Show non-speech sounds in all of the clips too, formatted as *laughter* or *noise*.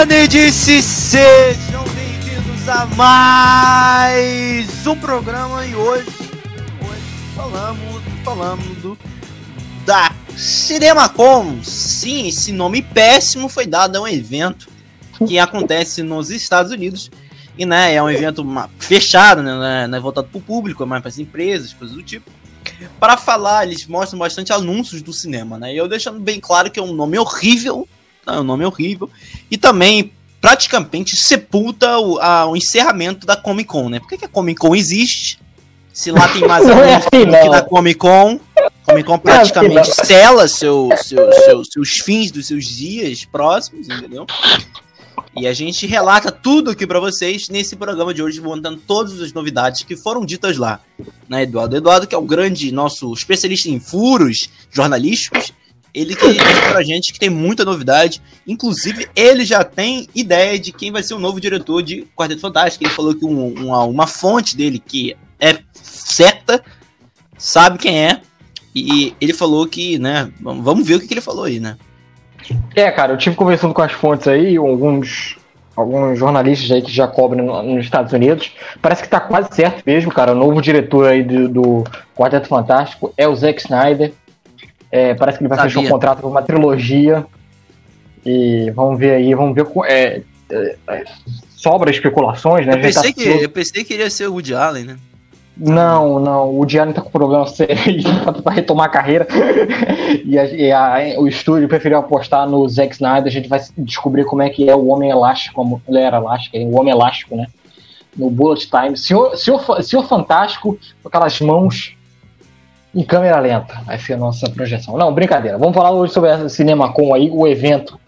Kennedy, sejam bem-vindos a mais um programa e hoje, hoje falamos, falando da CinemaCon. Sim, esse nome péssimo foi dado a um evento que acontece nos Estados Unidos e né, é um evento fechado, né, não é voltado para o público, é mais para as empresas, coisas do tipo. Para falar, eles mostram bastante anúncios do cinema, né? E eu deixando bem claro que é um nome horrível, é um nome horrível, e também praticamente sepulta o, a, o encerramento da Comic Con, né? Por que, que a Comic Con existe? Se lá tem mais *laughs* é anúncios do que na Comic Con, Comic Con praticamente sela seu, seu, seu, seus fins dos seus dias próximos, entendeu? E a gente relata tudo aqui para vocês nesse programa de hoje, montando todas as novidades que foram ditas lá. Né, Eduardo? Eduardo, que é o grande nosso especialista em furos jornalísticos, ele que diz pra gente que tem muita novidade. Inclusive, ele já tem ideia de quem vai ser o novo diretor de Quarteto Fantástico. Ele falou que um, uma, uma fonte dele, que é certa, sabe quem é. E ele falou que, né? Vamos ver o que, que ele falou aí, né? É, cara, eu tive conversando com as fontes aí, alguns, alguns jornalistas aí que já cobrem nos Estados Unidos. Parece que tá quase certo mesmo, cara. O novo diretor aí do, do Quarteto Fantástico é o Zack Snyder. É, parece que ele vai Sabia. fechar um contrato com uma trilogia. E vamos ver aí, vamos ver. É, é, é sobra especulações, né? Eu pensei, tá que, eu pensei que iria ser o Woody Allen, né? Não, não. O Diário tá com problema *laughs* sério para retomar a carreira. e, a, e a, o estúdio preferiu apostar no Zack Snyder. A gente vai descobrir como é que é o Homem Elástico, como ele era elástico, o Homem Elástico, né? No Bullet Time. Senhor, senhor, senhor Fantástico, com aquelas mãos em câmera lenta. Vai ser a nossa projeção. Não, brincadeira. Vamos falar hoje sobre a CinemaCon aí, o evento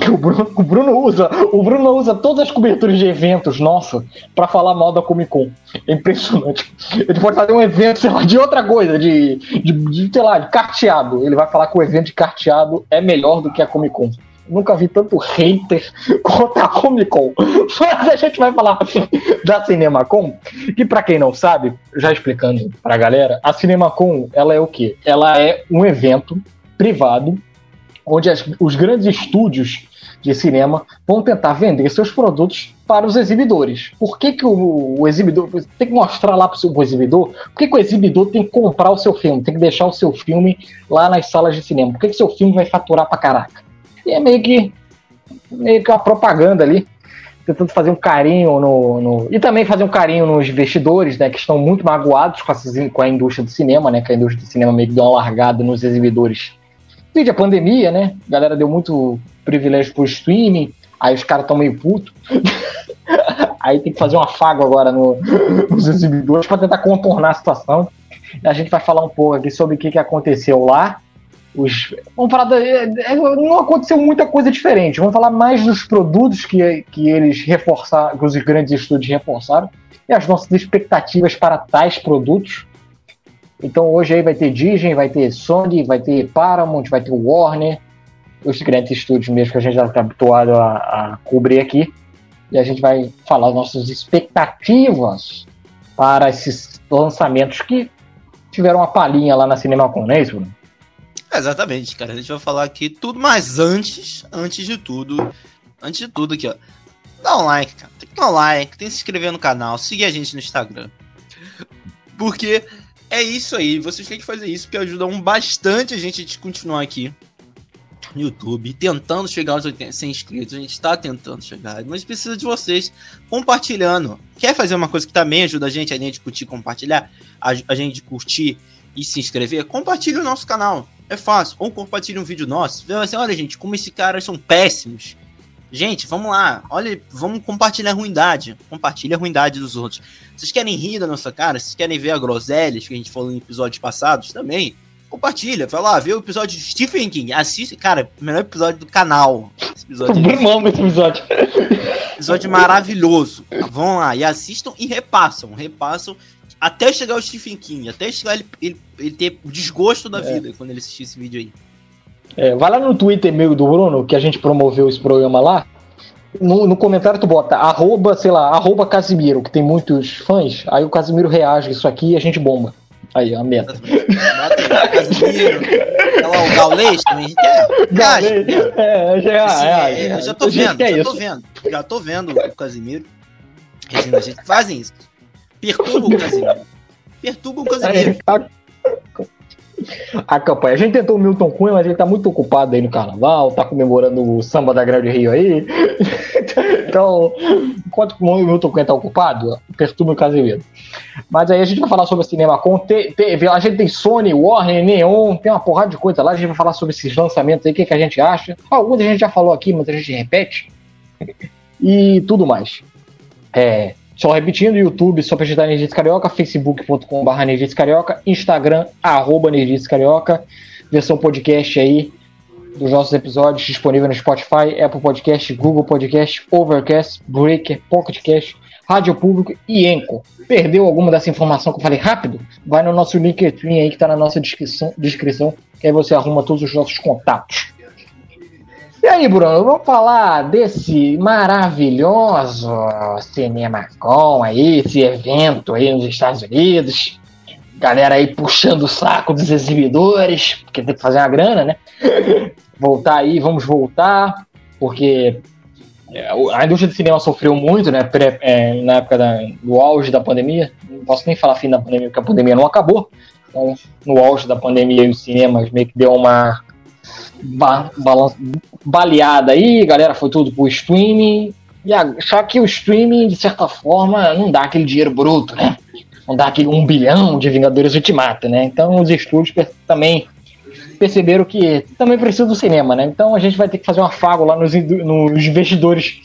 que o Bruno, o Bruno usa. O Bruno usa todas as coberturas de eventos, nossa, para falar mal da Comic Con. É impressionante. Ele pode fazer um evento, sei lá, de outra coisa, de, de, de sei lá, de carteado. Ele vai falar que o evento de carteado é melhor do que a Comic Con nunca vi tanto hater *laughs* quanto a Comic Con. *laughs* Mas a gente vai falar da CinemaCon, que para quem não sabe, já explicando pra galera, a CinemaCon, ela é o quê? Ela é um evento privado onde as, os grandes estúdios de cinema vão tentar vender seus produtos para os exibidores. Por que, que o, o exibidor tem que mostrar lá para o exibidor? Por que, que, o exibidor tem que comprar o seu filme, tem que deixar o seu filme lá nas salas de cinema? Por que, que seu filme vai faturar para caraca? E é meio que, meio que uma propaganda ali, tentando fazer um carinho no, no, E também fazer um carinho nos investidores, né? Que estão muito magoados com, essas, com a indústria do cinema, né? Que a indústria do cinema meio que deu uma largada nos exibidores. Desde a pandemia, né? A galera deu muito privilégio pro streaming, aí os caras estão meio putos. *laughs* aí tem que fazer um afago agora no, nos exibidores para tentar contornar a situação. A gente vai falar um pouco aqui sobre o que, que aconteceu lá os, vamos falar da, é, é, não aconteceu muita coisa diferente. Vamos falar mais dos produtos que, que eles reforçaram, que os grandes estúdios reforçaram e as nossas expectativas para tais produtos. Então hoje aí vai ter Disney, vai ter Sony, vai ter Paramount, vai ter Warner, os grandes estúdios mesmo que a gente já está habituado a, a cobrir aqui. E a gente vai falar as nossas expectativas para esses lançamentos que tiveram uma palhinha lá na CinemaCon, não é isso, Bruno? Exatamente, cara. A gente vai falar aqui tudo, mas antes, antes de tudo, antes de tudo aqui, ó. Dá um like, cara. Tem que dar um like, tem que se inscrever no canal, seguir a gente no Instagram. Porque é isso aí, vocês têm que fazer isso, porque ajudam bastante a gente a continuar aqui no YouTube, tentando chegar aos 80, 100 inscritos. A gente está tentando chegar, mas precisa de vocês compartilhando. Quer fazer uma coisa que também ajuda a gente, a gente curtir, compartilhar, a, a gente curtir e se inscrever? Compartilhe o nosso canal. É fácil. Ou compartilhe um vídeo nosso. Assim, olha, gente, como esses caras são péssimos. Gente, vamos lá. Olha, vamos compartilhar a ruindade. Compartilhe a ruindade dos outros. Vocês querem rir da nossa cara? Vocês querem ver a groselhas que a gente falou em episódios passados? Também. Compartilha. Vai lá, vê o episódio de Stephen King. Assiste, cara, melhor episódio do canal. Esse episódio. É esse episódio. Episódio maravilhoso. Vão lá e assistam e repassam. Repassam até chegar o Stephen King, até chegar ele, ele, ele ter o desgosto da é. vida quando ele assistir esse vídeo aí. É, vai lá no Twitter meio do Bruno, que a gente promoveu esse programa lá. No, no, comentário tu bota arroba, sei lá, arroba Casimiro, que tem muitos fãs. Aí o Casimiro reage isso aqui e a gente bomba. Aí, a meta. Casimiro, lá, o Gaulês também. Gaulês, é, já, Assim, é, é, é, já tô vendo, já tô vendo. Já tô vendo o Casimiro. Regina, a gente fazem isso. Perturba o Casimiro. Perturba o Casimiro. É, a, a campanha. A gente tentou o Milton Cunha, mas ele tá muito ocupado aí no carnaval, tá comemorando o samba da Grande Rio aí. *laughs* então, enquanto o Milton Cunha tá ocupado, perturba o Casimiro. Mas aí a gente vai falar sobre a CinemaCon. Te- teve- a gente tem Sony, Warner, Neon, tem uma porrada de coisa lá. A gente vai falar sobre esses lançamentos aí, o que, que a gente acha. Alguns a gente já falou aqui, mas a gente repete. *laughs* E tudo mais. É, só repetindo, YouTube, só digitar Nerdice Carioca, facebook.com.br Nerdice Carioca, Instagram, arroba Nerdice Carioca, versão podcast aí dos nossos episódios disponível no Spotify, Apple Podcast, Google Podcast, Overcast, Breaker, Pocket Cast, Rádio Público e Enco. Perdeu alguma dessa informação que eu falei rápido? Vai no nosso LinkedIn aí que tá na nossa descrição, descrição que aí você arruma todos os nossos contatos. E aí, Bruno, vamos falar desse maravilhoso CinemaCon aí, esse evento aí nos Estados Unidos. Galera aí puxando o saco dos exibidores, porque tem que fazer uma grana, né? *laughs* Voltar aí, vamos voltar, porque é, a indústria do cinema sofreu muito, né? é, na época da- do auge da pandemia. Não posso nem falar fim da pandemia, porque a pandemia não acabou. Então, no auge da pandemia, os cinemas meio que deu uma ba balan- baleada aí, galera foi tudo pro streaming. E a- só que o streaming, de certa forma, não dá aquele dinheiro bruto, né? Não dá aquele um bilhão de Vingadores Ultimato, né? Então os estúdios também perceberam que também precisa do cinema, né? Então a gente vai ter que fazer um afago lá nos, nos investidores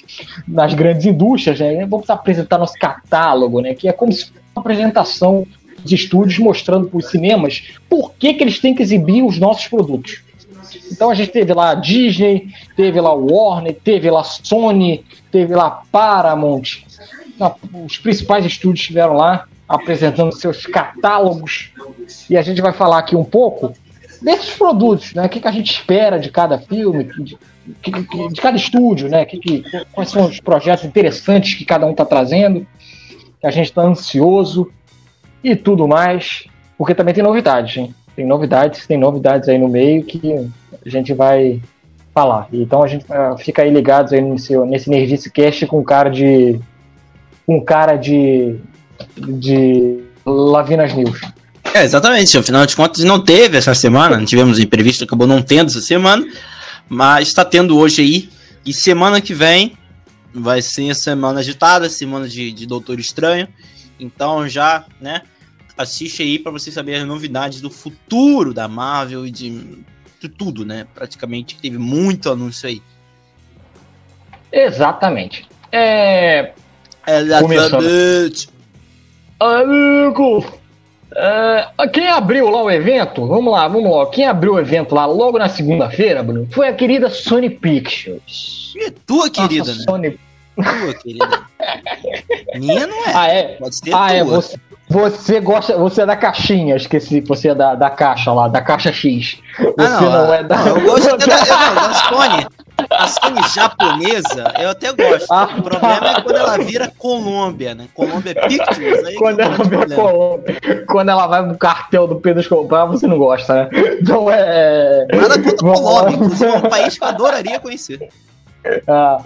nas grandes indústrias, né? Vamos apresentar nosso catálogo, né? Que é como se fosse uma apresentação dos estúdios mostrando para os cinemas por que, que eles têm que exibir os nossos produtos. Então a gente teve lá a Disney, teve lá Warner, teve lá Sony, teve lá Paramount. Os principais estúdios estiveram lá apresentando seus catálogos. E a gente vai falar aqui um pouco desses produtos, né? O que, que a gente espera de cada filme, de, que- de cada estúdio, né? Que, que- quais são os projetos interessantes que cada um está trazendo, que a gente está ansioso e tudo mais, porque também tem novidades, hein? Tem novidades, tem novidades aí no meio que a gente vai falar. Então a gente ah, fica aí ligados aí nesse, nesse Nerdice Cast com cara de. com cara de. de Lavinas News. É, exatamente. Afinal de contas, não teve essa semana. Não tivemos imprevisto, acabou não tendo essa semana. Mas está tendo hoje aí. E semana que vem vai ser semana agitada, semana de, de Doutor Estranho. Então já, né? Assiste aí para você saber as novidades do futuro da Marvel e de, de tudo, né? Praticamente teve muito anúncio aí. Exatamente. É. Exatamente. Amigo! É, quem abriu lá o evento? Vamos lá, vamos lá. Quem abriu o evento lá logo na segunda-feira, Bruno, foi a querida Sony Pictures. E tua querida, Nossa, né? Sony... Tua querida. *laughs* Minha não é. Ah, é? Pode ser Ah, é. tua. Você, você gosta. Você é da caixinha, esqueci. Você é da, da caixa lá, da caixa X. Você Ah, não, não ah, é da. não, eu gosto até da, eu, não, *laughs* da Sony. A Sony japonesa, eu até gosto. Ah, o problema é quando ela vira Colômbia, né? Colômbia Pictures. Aí Quando é ela, vê a problema. Colômbia, quando ela vai pro cartel do Pedro Escobar, você não gosta, né? Então é. Nada contra. Colômbia, inclusive é um país que eu adoraria conhecer. *laughs* Ah,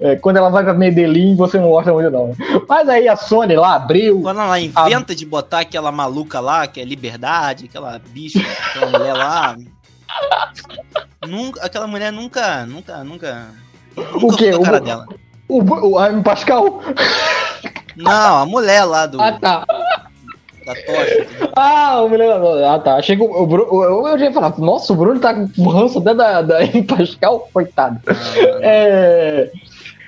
é, quando ela vai pra Medellín, você não gosta muito, não. Mas aí a Sony lá abriu. Quando ela inventa de botar aquela maluca lá, que é liberdade, aquela bicha, aquela mulher lá. Nunca, aquela mulher nunca, nunca, nunca. Nunca O quê? fui a cara O- dela. O, o Jaime Pascal? Não, a mulher lá do, Ah, tá. Da tocha. Ah, o Bruno. Ah, tá. Achei que o, o Bruno. Eu, eu já ia falar, nossa, o Bruno tá com ranço até da, da *laughs* Pascal, coitado. Ah, É.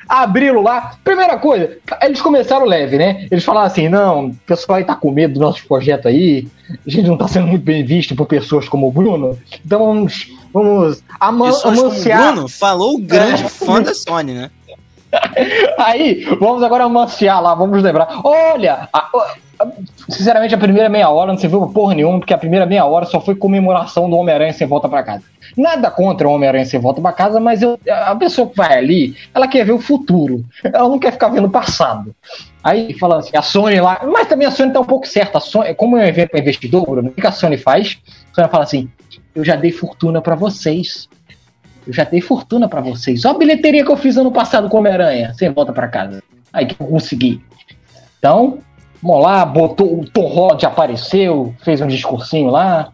Abriram lá. Primeira coisa, eles começaram leve, né? Eles falaram assim: não, o pessoal aí tá com medo do nosso projeto aí. A gente não tá sendo muito bem visto por pessoas como o Bruno. Então vamos. Vamos aman Pessoas como o amanciar. Bruno falou o grande É. fã da Sony, né? *laughs* Aí, vamos agora amanciar lá, vamos lembrar. Olha, a- a- sinceramente, a primeira meia hora não serviu pra porra nenhuma, porque a primeira meia hora só foi comemoração do Homem-Aranha sem volta pra casa. Nada contra o Homem-Aranha sem volta pra casa, mas eu- a pessoa que vai ali, ela quer ver o futuro. Ela não quer ficar vendo o passado. Aí falando assim, a Sony lá, mas também a Sony tá um pouco certa. A Sony, como é um evento para investidor, o que a Sony faz? A Sony fala assim: eu já dei fortuna para vocês. Eu já dei fortuna para vocês. Olha a bilheteria que eu fiz ano passado com Homem-Aranha. Você volta para casa. Aí que eu consegui. Então, vamos lá, botou o Tom Holland apareceu, fez um discursinho lá,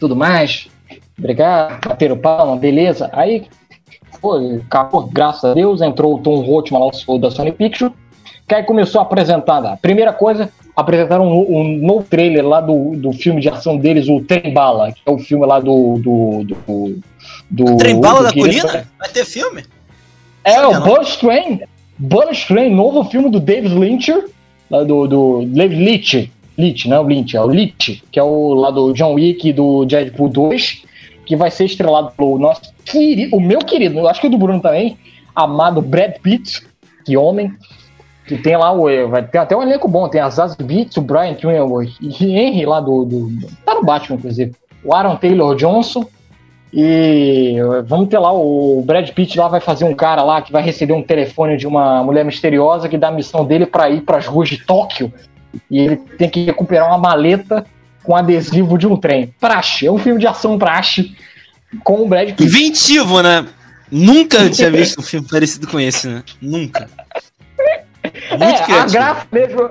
tudo mais. Obrigado, bateram palma, beleza. Aí, foi, acabou, graças a Deus, entrou o Tom Holland lá, o da Sony Pictures que aí começou a apresentar lá. Primeira coisa, apresentaram um, um, novo trailer lá do, do filme de ação deles, o Trem Bala, que é o filme lá do. do, do, do Trem Bala da Colina? Vai ter filme? É, o Bullet Train. Bullet Train, novo filme do David Lynch, lá do, do David Leitch. Leitch, não é o Lynch, é o Leitch, que é o lá do John Wick do Deadpool 2, que vai ser estrelado pelo nosso querido, o meu querido, eu acho que o do Bruno também, amado Brad Pitt, que homem. Que tem lá o. Vai ter até um elenco bom. Tem a Zaz Beats, o Brian Twinnell e Henry lá do, do. Tá no Batman, inclusive. O Aaron Taylor Johnson. E vamos ter lá o Brad Pitt lá vai fazer um cara lá que vai receber um telefone de uma mulher misteriosa que dá a missão dele para ir para as ruas de Tóquio. E ele tem que recuperar uma maleta com adesivo de um trem. Praxe, é um filme de ação praxe com o Brad Pitt. Inventivo, né? Nunca tinha visto um filme parecido com esse, né? Nunca. Muito é, a graça mesmo.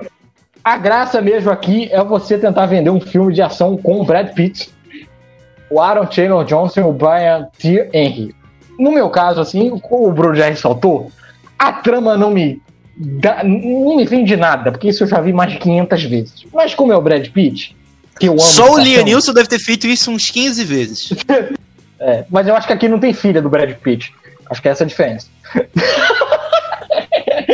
A graça mesmo aqui é você tentar vender um filme de ação com o Brad Pitt, o Aaron Taylor Johnson e o Brian T. Henry. No meu caso, assim, o Bruno já ressaltou, a trama não me dá, não me vende nada, porque isso eu já vi mais de 500 vezes. Mas como é o Brad Pitt, que eu amo. Só o Liam Neeson deve ter feito isso uns 15 vezes. *laughs* é, mas eu acho que aqui não tem filha do Brad Pitt. Acho que é essa a diferença. *laughs*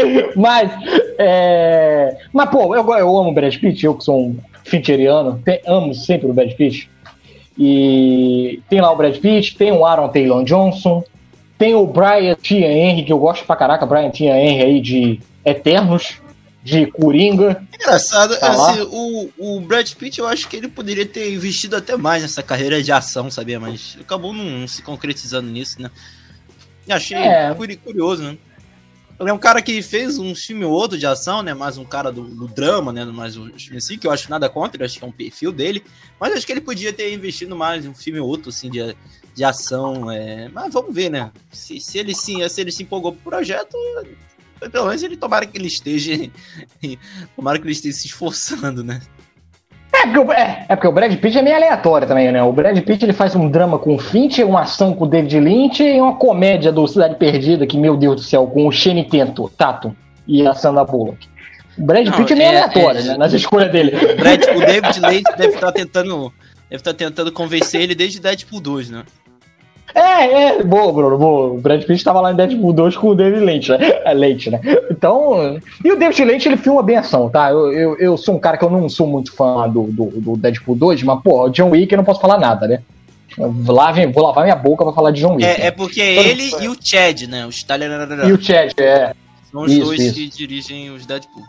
*laughs* mas, é... mas, pô, eu, eu amo o Brad Pitt, eu que sou um fincheriano, amo sempre o Brad Pitt. E tem lá o Brad Pitt, tem o Aaron Taylor Johnson, tem o Brian Tia Henry, que eu gosto pra caraca, Brian Tia Henry aí de Eternos, de Coringa. Engraçado, tá assim, o, o Brad Pitt eu acho que ele poderia ter investido até mais nessa carreira de ação, sabia? Mas acabou não, não se concretizando nisso, né? Achei é. curioso, né? Ele é um cara que fez um filme ou outro de ação, né? Mais um cara do, do drama, né? Mais um filme assim, que eu acho nada contra, acho que é um perfil dele. Mas acho que ele podia ter investido mais um filme ou outro, assim, de, de ação. É... Mas vamos ver, né? Se, se, ele, se, se ele se empolgou pro projeto, pelo menos ele tomara que ele esteja. *laughs* tomara que ele esteja se esforçando, né? É porque, é, é porque, o Brad Pitt é meio aleatório também, né? O Brad Pitt ele faz um drama com o Fincher, uma ação com o David Lynch e uma comédia do Cidade Perdida, que, meu Deus do céu, com o Shane Tento, Tato e a Sandra Bullock. O Brad Não, Pitt é meio é, aleatório, é, né? Nas escolhas dele. O, Brad, o David *laughs* Lynch deve estar tentando. Deve estar tentando convencer ele desde Deadpool 2, né? É, é, boa, Bruno, boa. O Brad Pitt estava lá em Deadpool 2 com o David Lynch, né? *laughs* É, Lynch, né? Então, e o David Lynch, ele filma bem ação, tá? Eu, eu, eu sou um cara que eu não sou muito fã do, do, do Deadpool 2, mas, pô, o John Wick eu não posso falar nada, né? Lave, vou lavar minha boca pra falar de John Wick. É, né? é porque é ele e o Chad, né? O Stalin... E o Chad, é. São os isso, dois isso. que dirigem os Deadpool.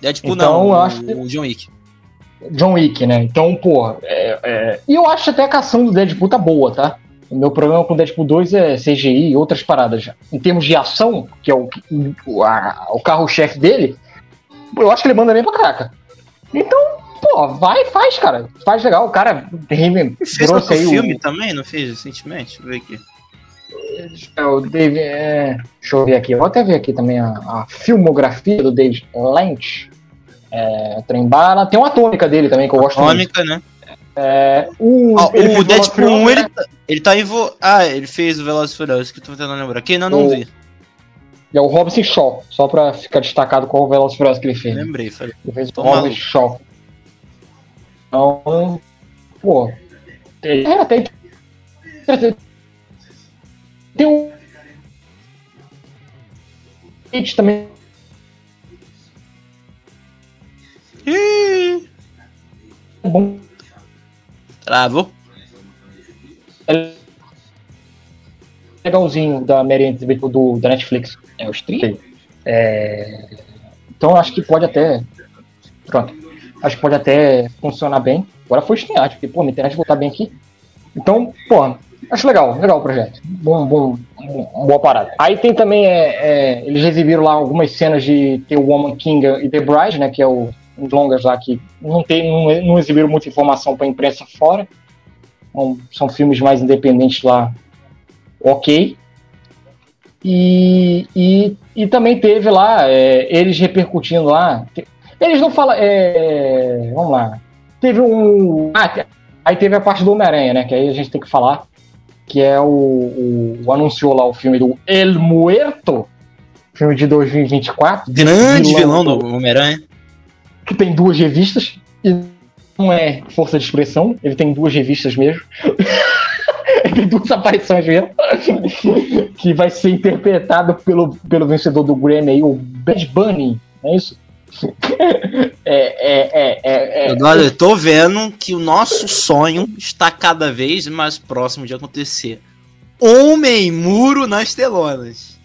Deadpool então, não, o, acho o John Wick. John Wick, né? Então, pô, é, é... e eu acho até a ação do Deadpool tá boa, tá? O meu problema com Deadpool 2 é CGI e outras paradas. Em termos de ação, que é o, o, o carro-chefe dele, eu acho que ele manda bem pra caraca. Então, pô, vai faz, cara. Faz legal. O cara fez outro aí filme o... também, não fez recentemente? Deixa eu ver aqui. É, o David, é, deixa eu ver aqui. vou até ver aqui também a, a filmografia do David Lynch. É, Trembala. Tem uma tônica dele também que eu gosto atômica, muito. né? É, o, ah, o Deadpool 1, ele, tá, ele tá em. Vo... Ah, ele fez o Velozes Furiosos, que eu tô tentando lembrar. Quem ainda não o, vi. É o Robson Shaw, só pra ficar destacado qual o Velozes Furiosos que ele fez. Lembrei, falei. Ele fez o Robson Shaw. Então, pô. É, tem. Tem um. também. É bom Travou? É legalzinho da Mary do, da Netflix. É o stream. É... Então acho que pode até. Pronto. Acho que pode até funcionar bem. Agora foi estrear, porque, pô, minha internet voltar bem aqui. Então, pô, acho legal, legal o projeto. Bom, bom, boa parada. Aí tem também, é, é, eles exibiram lá algumas cenas de The Woman King e The Bride, né, que é o um longas lá que não, tem, não, não exibiram muita informação para a imprensa fora. Então, são filmes mais independentes lá, ok. E, e, e também teve lá, é, eles repercutindo lá. Eles não falam. É, vamos lá. Teve um. Ah, aí teve a parte do Homem-Aranha, né? Que aí a gente tem que falar. Que é o, o, o. Anunciou lá o filme do El Muerto. Filme de 2024. Grande vilão, vilão do Homem-Aranha. Que tem duas revistas. E não é força de expressão, ele tem duas revistas mesmo. ele *laughs* tem duas aparições mesmo. *laughs* que vai ser interpretado pelo, pelo vencedor do Grammy, o Bad Bunny, não é isso? *laughs* é, é, é, é, é. eu tô vendo que o nosso sonho está cada vez mais próximo de acontecer. Homem muro nas telonas.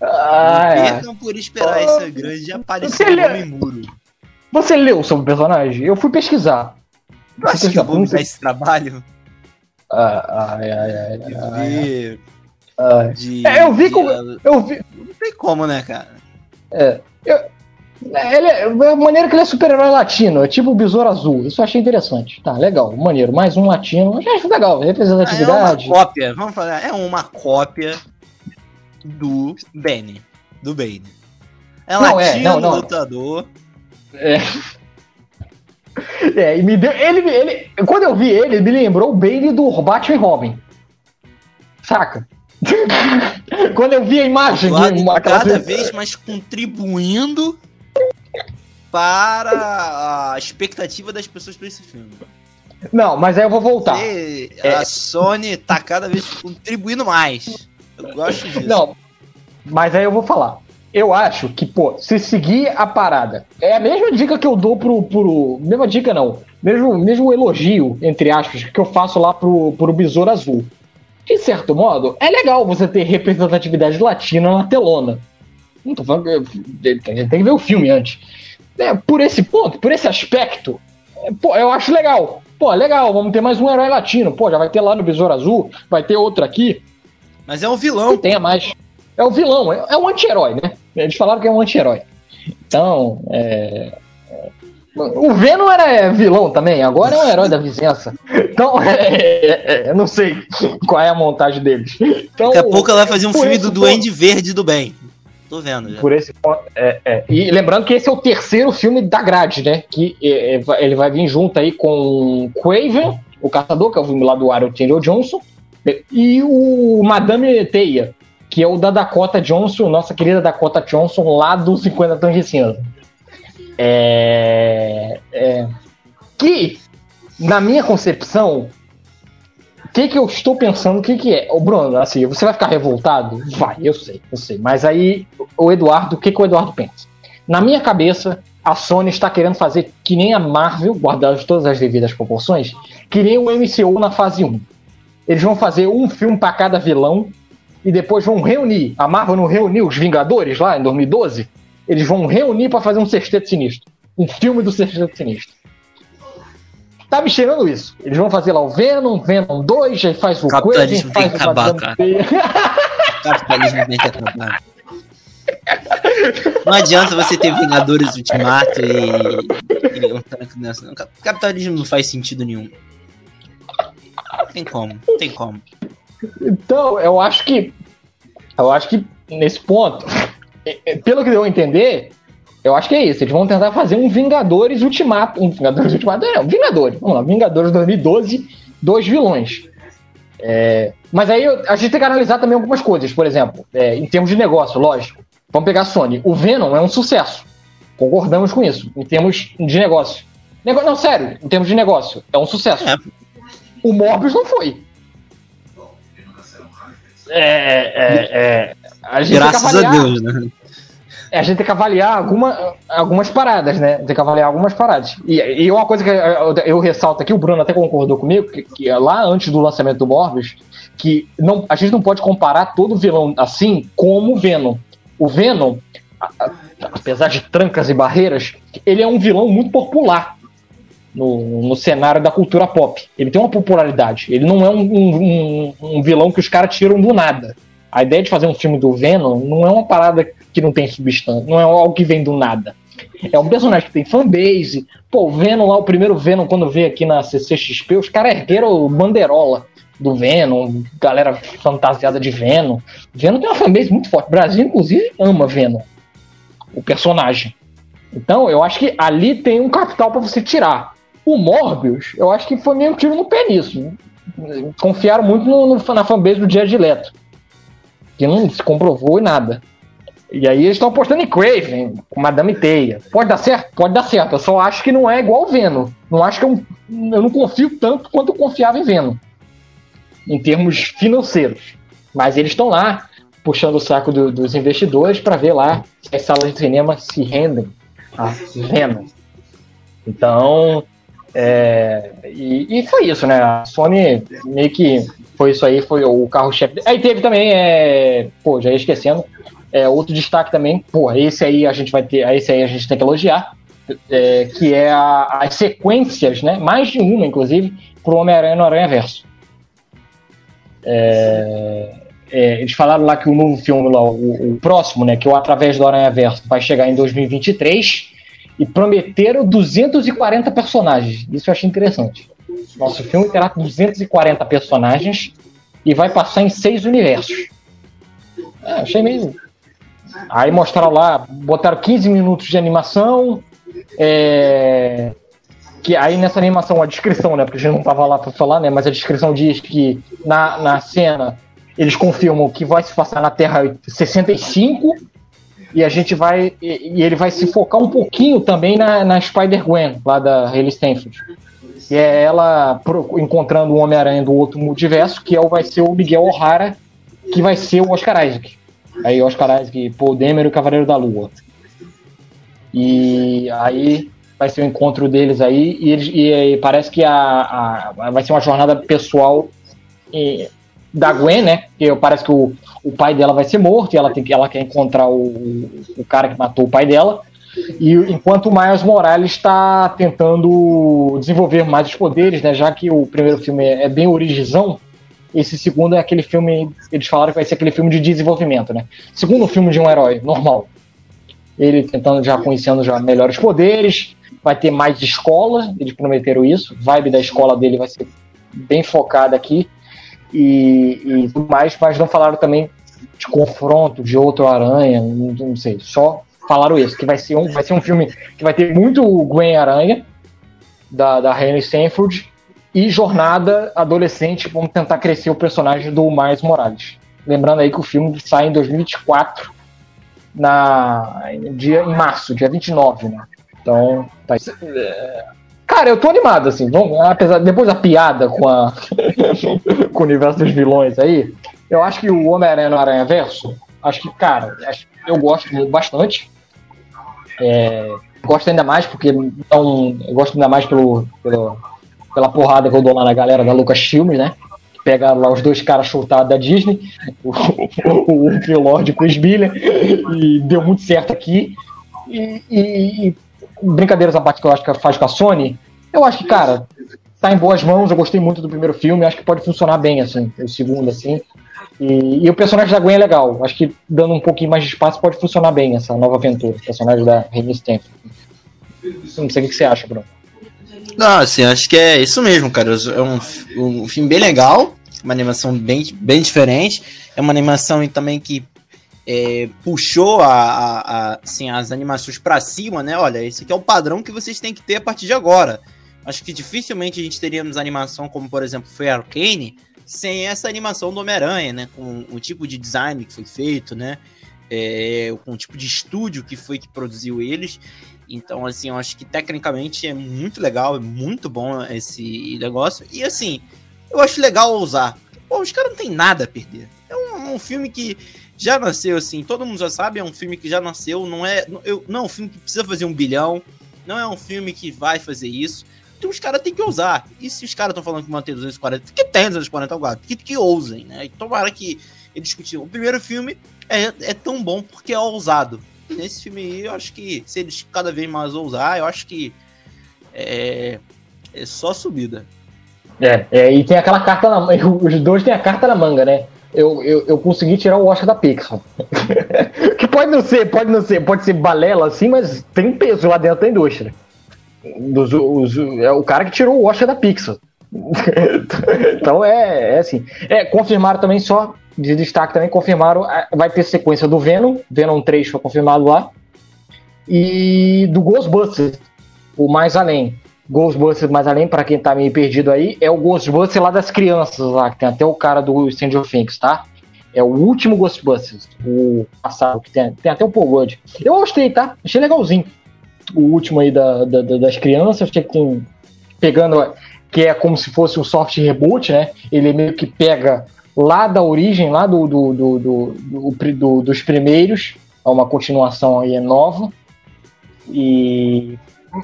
Ah, é. por esperar oh, essa grande aparição do Muro. Você leu sobre o personagem? Eu fui pesquisar. Eu acho que eu vou me dar esse trabalho. Ah, ai, ai, ai. ai, ai. De, é, eu vi como. Eu vi... Não tem como, né, cara? É. Eu, ele é, a maneira que ele é super-herói latino, é tipo o Besouro Azul. Isso eu achei interessante. Tá, legal, maneiro. Mais um latino. Eu acho legal, representatividade. É uma cópia, vamos falar, é uma cópia do Benny. Do Bane. É não, latino, é, não, não. lutador. É. É, e me deu. Ele, ele, quando eu vi ele, me lembrou o Bane do Batman Robin. Saca? *laughs* quando eu vi a imagem claro, de uma cada vez mais contribuindo para a expectativa das pessoas para esse filme. Não, mas aí eu vou voltar. E a é... Sony tá cada vez contribuindo mais. Eu gosto disso. Não, mas aí eu vou falar eu acho que, pô, se seguir a parada, é a mesma dica que eu dou pro. pro mesma dica não. Mesmo, mesmo elogio, entre aspas, que eu faço lá pro, pro Besouro Azul. De certo modo, é legal você ter representatividade latina na telona. Não tô falando gente tem que ver o filme antes. É, por esse ponto, por esse aspecto, é, pô, eu acho legal. Pô, legal, vamos ter mais um herói latino. Pô, já vai ter lá no Besouro Azul, vai ter outro aqui. Mas é um vilão. Tenha mais. É o vilão, é, é um anti-herói, né? Eles falaram que é um anti-herói. Então, é, é... O Venom era vilão também, agora é um herói da vizinhança. Então, *laughs* é, é, é, não sei qual é a montagem deles. Então, Daqui a pouco ela vai fazer um filme do Duende ponto, Verde do Bem. Tô vendo já. Por esse ponto, é, é. E lembrando que esse é o terceiro filme da grade, né? Que ele vai vir junto aí com Craven, o Caçador, que é o filme lá do Aaron Taylor Johnson, e o Madame Teia, que é o da Dakota Johnson, nossa querida Dakota Johnson, lá do 50 Tons de Cinza. É, é, que, na minha concepção, o que, que eu estou pensando, o que, que é? Ô, Bruno, assim, você vai ficar revoltado? Vai, eu sei, eu sei. Mas aí, o Eduardo, o que, que o Eduardo pensa? Na minha cabeça, a Sony está querendo fazer que nem a Marvel, guardadas todas as devidas proporções, que nem o MCU na fase 1. Eles vão fazer um filme para cada vilão e depois vão reunir. A Marvel não reuniu os Vingadores lá em 2012? Eles vão reunir para fazer um Sexteto Sinistro. Um filme do Sexteto Sinistro. Tá me cheirando isso. Eles vão fazer lá o Venom, Venom 2, aí faz o Capitalismo Quentin, faz o acabar, *laughs* Capitalismo tem que acabar. *laughs* Não adianta você ter Vingadores Ultimato e, e um tanque nessa. Capitalismo não faz sentido nenhum. Tem como, tem como. Então, eu acho que. Eu acho que nesse ponto, é, é, pelo que deu a entender, eu acho que é isso. Eles vão tentar fazer um Vingadores Ultimato. Um Vingadores Ultimato, é, um Vingadores. Vamos lá, Vingadores 2012, dois vilões. É, mas aí a gente tem que analisar também algumas coisas. Por exemplo, é, em termos de negócio, lógico. Vamos pegar a Sony. O Venom é um sucesso. Concordamos com isso. Em termos de negócio. Nego... Não, sério, em termos de negócio, é um sucesso. É. O Morbius não foi. É, é, é, a gente Graças avaliar, a Deus, né? É, a gente tem que avaliar alguma, algumas paradas, né? Tem que avaliar algumas paradas. E, e uma coisa que eu, eu, ressalto aqui, o Bruno até concordou comigo, que, que lá antes do lançamento do Morbius, que não, a gente não pode comparar todo vilão assim como o Venom. O Venom, apesar de trancas e barreiras, ele é um vilão muito popular. No, no, cenário da cultura pop. Ele tem uma popularidade. Ele não é um, um, um vilão que os caras tiram do nada. A ideia de fazer um filme do Venom não é uma parada que não tem substância, não é algo que vem do nada. É um personagem que tem fanbase. Pô, o Venom lá, o primeiro Venom, quando veio aqui na CCXP, os caras ergueram banderola do Venom, galera fantasiada de Venom. Venom tem uma fanbase muito forte. O Brasil, inclusive, ama Venom, o personagem. Então, eu acho que ali tem um capital para você tirar. O Morbius, eu acho que foi meio tiro no pé nisso. Confiaram muito no, no, na fanbase do Jared Leto, que não se comprovou em nada. E aí eles estão apostando em Craven, com Madame Teia. Pode dar certo? Pode dar certo. Eu só acho que não é igual o Venom. Não acho que eu, eu não confio tanto quanto eu confiava em Venom. Em termos financeiros. Mas eles estão lá, puxando o saco do, dos investidores para ver lá se as salas de cinema se rendem a Venom. Então, é, e, e, foi isso, né? A Sony meio que foi isso aí, foi o carro-chefe. Aí teve também, é, pô, já ia esquecendo, é, outro destaque também, pô, esse aí a gente vai ter, esse aí a gente tem que elogiar, é, que é a, as sequências, né? Mais de uma, inclusive, pro Homem-Aranha no Aranha Verso. É, é, eles falaram lá que o novo filme, lá, o, o, próximo, né, que é o Através do Aranha Verso, vai chegar em 2023 e prometeram 240 personagens. Isso eu achei interessante. Nosso filme terá 240 personagens e vai passar em seis universos. É, achei meio Aí mostraram lá, botaram 15 minutos de animação. É, que aí nessa animação, a descrição, né? Porque a gente não tava lá para falar, né? Mas a descrição diz que na, na cena eles confirmam que vai se passar na Terra 65 e a gente vai. E, e ele vai se focar um pouquinho também na, na Spider-Gwen, lá da Haley Stanfield. E é ela encontrando o Homem-Aranha do outro multiverso, que é o, vai ser o Miguel O'Hara, que vai ser o Oscar Isaac. Aí Oscar Isaac, Paul Demer e o Cavaleiro da Lua. E aí vai ser o encontro deles aí e, eles, e, e parece que a, a, vai ser uma jornada pessoal e, da Gwen, né? Porque parece que o, o pai dela vai ser morto e ela, tem, ela quer encontrar o, o cara que matou o pai dela. E enquanto o Miles Morales está tentando desenvolver mais os poderes, né? Já que o primeiro filme é, é bem originzão, esse segundo é aquele filme, eles falaram que vai ser aquele filme de desenvolvimento, né? Segundo filme de um herói, normal. Ele tentando já conhecendo já melhores poderes, vai ter mais escola, eles prometeram isso, vibe da escola dele vai ser bem focada aqui e, e mais, mas não falaram também de confronto de outro aranha, não, não sei, só falaram isso, que vai ser um, vai ser um filme que vai ter muito Gwen Aranha da, da Henry Stanford e jornada adolescente, vamos tentar crescer o personagem do Miles Morales. Lembrando aí que o filme sai em 2024, na, dia, em março, dia 29, né? Então, tá é, Cara, eu tô animado, assim. Vamos, apesar, depois da piada com, a, *laughs* com o universo dos vilões aí, eu acho que o Homem-Aranha no Aranha Verso, acho que, cara, eu gosto bastante. É, gosto ainda mais porque então, eu gosto ainda mais pelo, pelo pela porrada que eu dou lá na galera da Lucasfilm, né? Pegaram lá os dois caras chutados da Disney, o, o, o Lord e o Miller, e deu muito certo aqui. E, e, e, brincadeiras à parte que eu acho que faz com a Sony, eu acho que, cara, tá em boas mãos, eu gostei muito do primeiro filme, acho que pode funcionar bem, assim, o segundo, assim. E, e, o personagem da Gwen é legal. Acho que dando um pouquinho mais de espaço pode funcionar bem essa nova aventura. O personagem da Remy Stanford. Não sei o que você acha, Bruno. Não, assim, acho que é isso mesmo, cara. É um, um filme bem legal, uma animação bem, bem diferente. É uma animação também que é, puxou a, a, a, assim, as animações para cima, né? Olha, esse aqui é o padrão que vocês têm que ter a partir de agora. Acho que dificilmente a gente teríamos animação como, por exemplo, foi Arcane, sem essa animação do Homem-Aranha, né? Com o tipo de design que foi feito, né? É, com o tipo de estúdio que foi que produziu eles. Então, assim, eu acho que tecnicamente é muito legal, é muito bom esse negócio. E assim, eu acho legal usar. Pô, os caras não tem nada a perder. É um, um, filme que já nasceu, assim, todo mundo já sabe, é um filme que já nasceu, não é, eu, não é um filme que precisa fazer um bilhão, não é um filme que vai fazer isso. Os caras têm que usar. E se os caras estão falando que manter 240, que tem 240 agora, que, que ousem, né? E tomara que eles discutam. O primeiro filme é, é tão bom porque é ousado nesse filme aí, eu acho que se eles cada vez mais ousar, eu acho que é, é só subida. É, é, e tem aquela carta na *laughs* Os dois têm a carta na manga, né? Eu, eu, eu consegui tirar o Oscar da Pixar. *laughs* que pode não ser, pode não ser, pode ser balela assim, mas tem peso lá dentro da indústria. Dos, os, é o cara que tirou o Oscar da Pixar. *laughs* então é, é assim. É, confirmaram também só de destaque também, confirmaram, vai ter sequência do Venom, Venom 3 foi confirmado lá, e do Ghostbusters, o Mais Além. Ghostbusters Mais Além, para quem tá meio perdido aí, é o Ghostbusters lá das crianças lá, que tem até o cara do Stranger Things, tá? É o último Ghostbusters, o passado, que tem, tem até o Paul Rudd. Eu gostei, tá? Achei legalzinho. O último aí da, da, das crianças, que tem. Pegando. Que é como se fosse um soft reboot, né? Ele meio que pega lá da origem, lá do, do, do, do, do dos primeiros. É uma continuação aí nova. E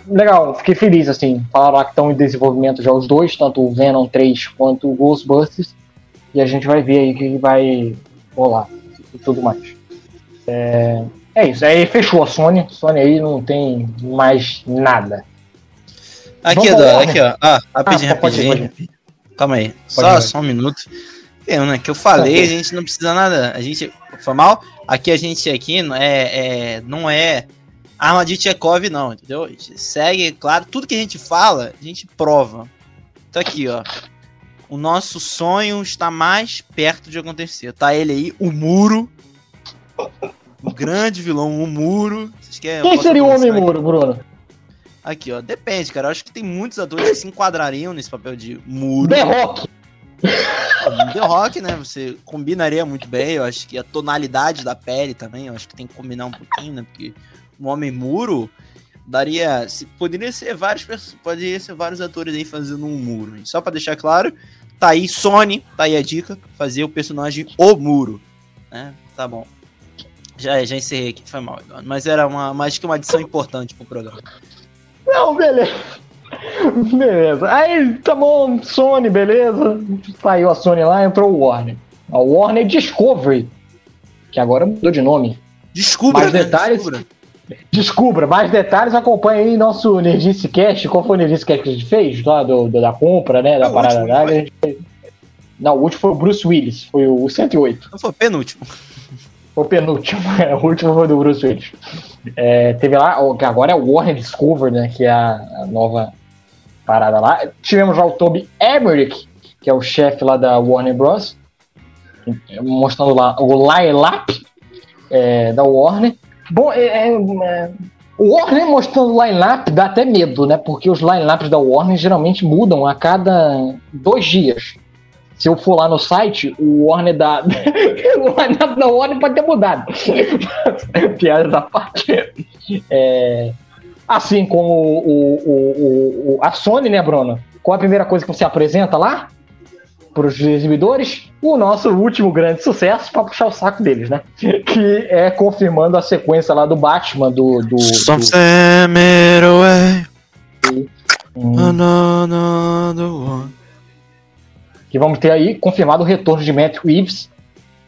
legal, fiquei feliz, assim. Falaram lá que estão em desenvolvimento já os dois, tanto o Venom 3 quanto o Ghostbusters. E a gente vai ver aí que vai rolar e tudo mais. É, é isso, aí fechou a Sony. Sony aí não tem mais nada. Aqui, Edu, aqui, ó. Ah, rapidinho, ah, rapidinho. Calma aí, só, só um minuto. Eu, né, que eu falei, a gente não precisa nada. A gente. Foi mal? Aqui a gente aqui é, é, não é arma de Tchekov, não, entendeu? A gente segue, claro, tudo que a gente fala, a gente prova. Tá aqui, ó. O nosso sonho está mais perto de acontecer. Tá ele aí, o muro. O grande vilão, o muro. Querem, Quem seria o Homem-Muro, Bruno? Aqui, ó. Depende, cara. Eu acho que tem muitos atores que se enquadrariam nesse papel de muro. The Rock! The Rock, né? Você combinaria muito bem. Eu acho que a tonalidade da pele também, eu acho que tem que combinar um pouquinho, né? Porque um homem muro daria. Se, poderia ser vários poderia ser vários atores aí fazendo um muro. Só para deixar claro, tá aí Sony, tá aí a dica, fazer o personagem o muro. Né? Tá bom. Já, já encerrei aqui, foi mal, mas era uma, mais que uma adição importante pro programa. Não, beleza. Beleza. Aí, tá bom, Sony, beleza. Saiu a Sony lá, entrou o Warner. A Warner Discovery, que agora mudou de nome. Descubra, Mais né? detalhes. Descubra. Descubra, mais detalhes acompanhe aí nosso Nerdice Cast. Qual foi o Nerdice Cast que a gente fez? Lá do, do da compra, né? Da Não, parada da gente... Não, o último foi o Bruce Willis, foi o 108. Não, foi o penúltimo. O penúltimo, *laughs* o último foi do Bruce Willis. É, teve lá, que agora é o Warren Discover, né? Que é a, a, nova parada lá. Tivemos já o Toby Emmerich, que é o chefe lá da Warner Bros. Mostrando lá o Lylap é, da Warner. Bom, é, é, é, o Warner mostrando line-up dá até medo, né? Porque os line-ups da Warner geralmente mudam a cada dois dias. Se eu for lá no site, o Warner da. *laughs* o line-up da Warner pode ter mudado. *laughs* Piada da parte. É... Assim como o, o, o, a Sony, né, Bruno? Qual a primeira coisa que você apresenta lá? para os exibidores o nosso último grande sucesso para puxar o saco deles, né? *laughs* Que é confirmando a sequência lá do Batman do. do, do... Que vamos ter aí confirmado o retorno de Matt Reeves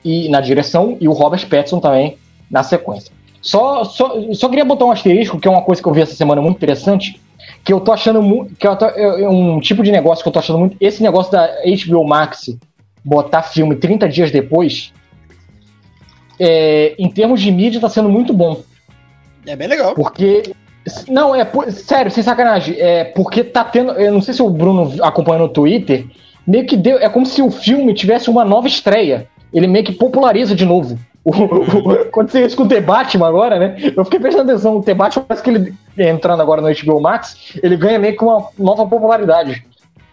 e, na direção e o Robert Pattinson também na sequência. Só, só, só queria botar um asterisco, que é uma coisa que eu vi essa semana muito interessante, que eu tô achando muito. Que eu tô, é um tipo de negócio que eu tô achando muito. Esse negócio da HBO Max botar filme 30 dias depois, é, em termos de mídia, tá sendo muito bom. É bem legal. Porque. Não, é. Sério, sem sacanagem. É porque tá tendo. Eu não sei se o Bruno acompanha no Twitter. Meio que deu. É como se o filme tivesse uma nova estreia. Ele meio que populariza de novo. quando você escuta o Batman agora, né? Eu fiquei prestando atenção. O Batman parece que ele, entrando agora no HBO Max, ele ganha meio que uma nova popularidade.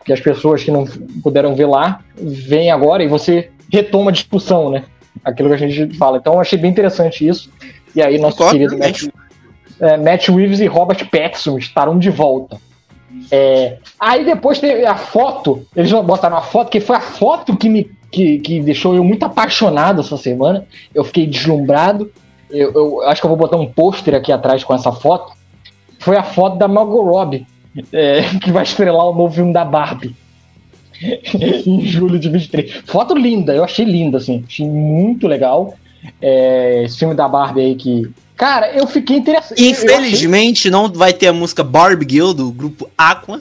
Que as pessoas que não puderam ver lá, vêm agora e você retoma a discussão, né? Aquilo que a gente fala. Então eu achei bem interessante isso. E aí, nosso Concordo, querido Matt, é, Matt Reeves e Robert Pattinson estarão de volta. É, aí depois teve a foto, eles botaram a foto, que foi a foto que me que, que deixou eu muito apaixonado essa semana. Eu fiquei deslumbrado. Eu, eu acho que eu vou botar um pôster aqui atrás com essa foto. Foi a foto da Margot Robbie, é, *laughs* que vai estrelar o novo filme da Barbie. *laughs* em julho de 23. Foto linda, eu achei linda, assim. Achei muito legal. É, esse filme da Barbie aí que. Cara, eu fiquei interessado. Infelizmente, achei... não vai ter a música Barbie Girl do grupo Aqua.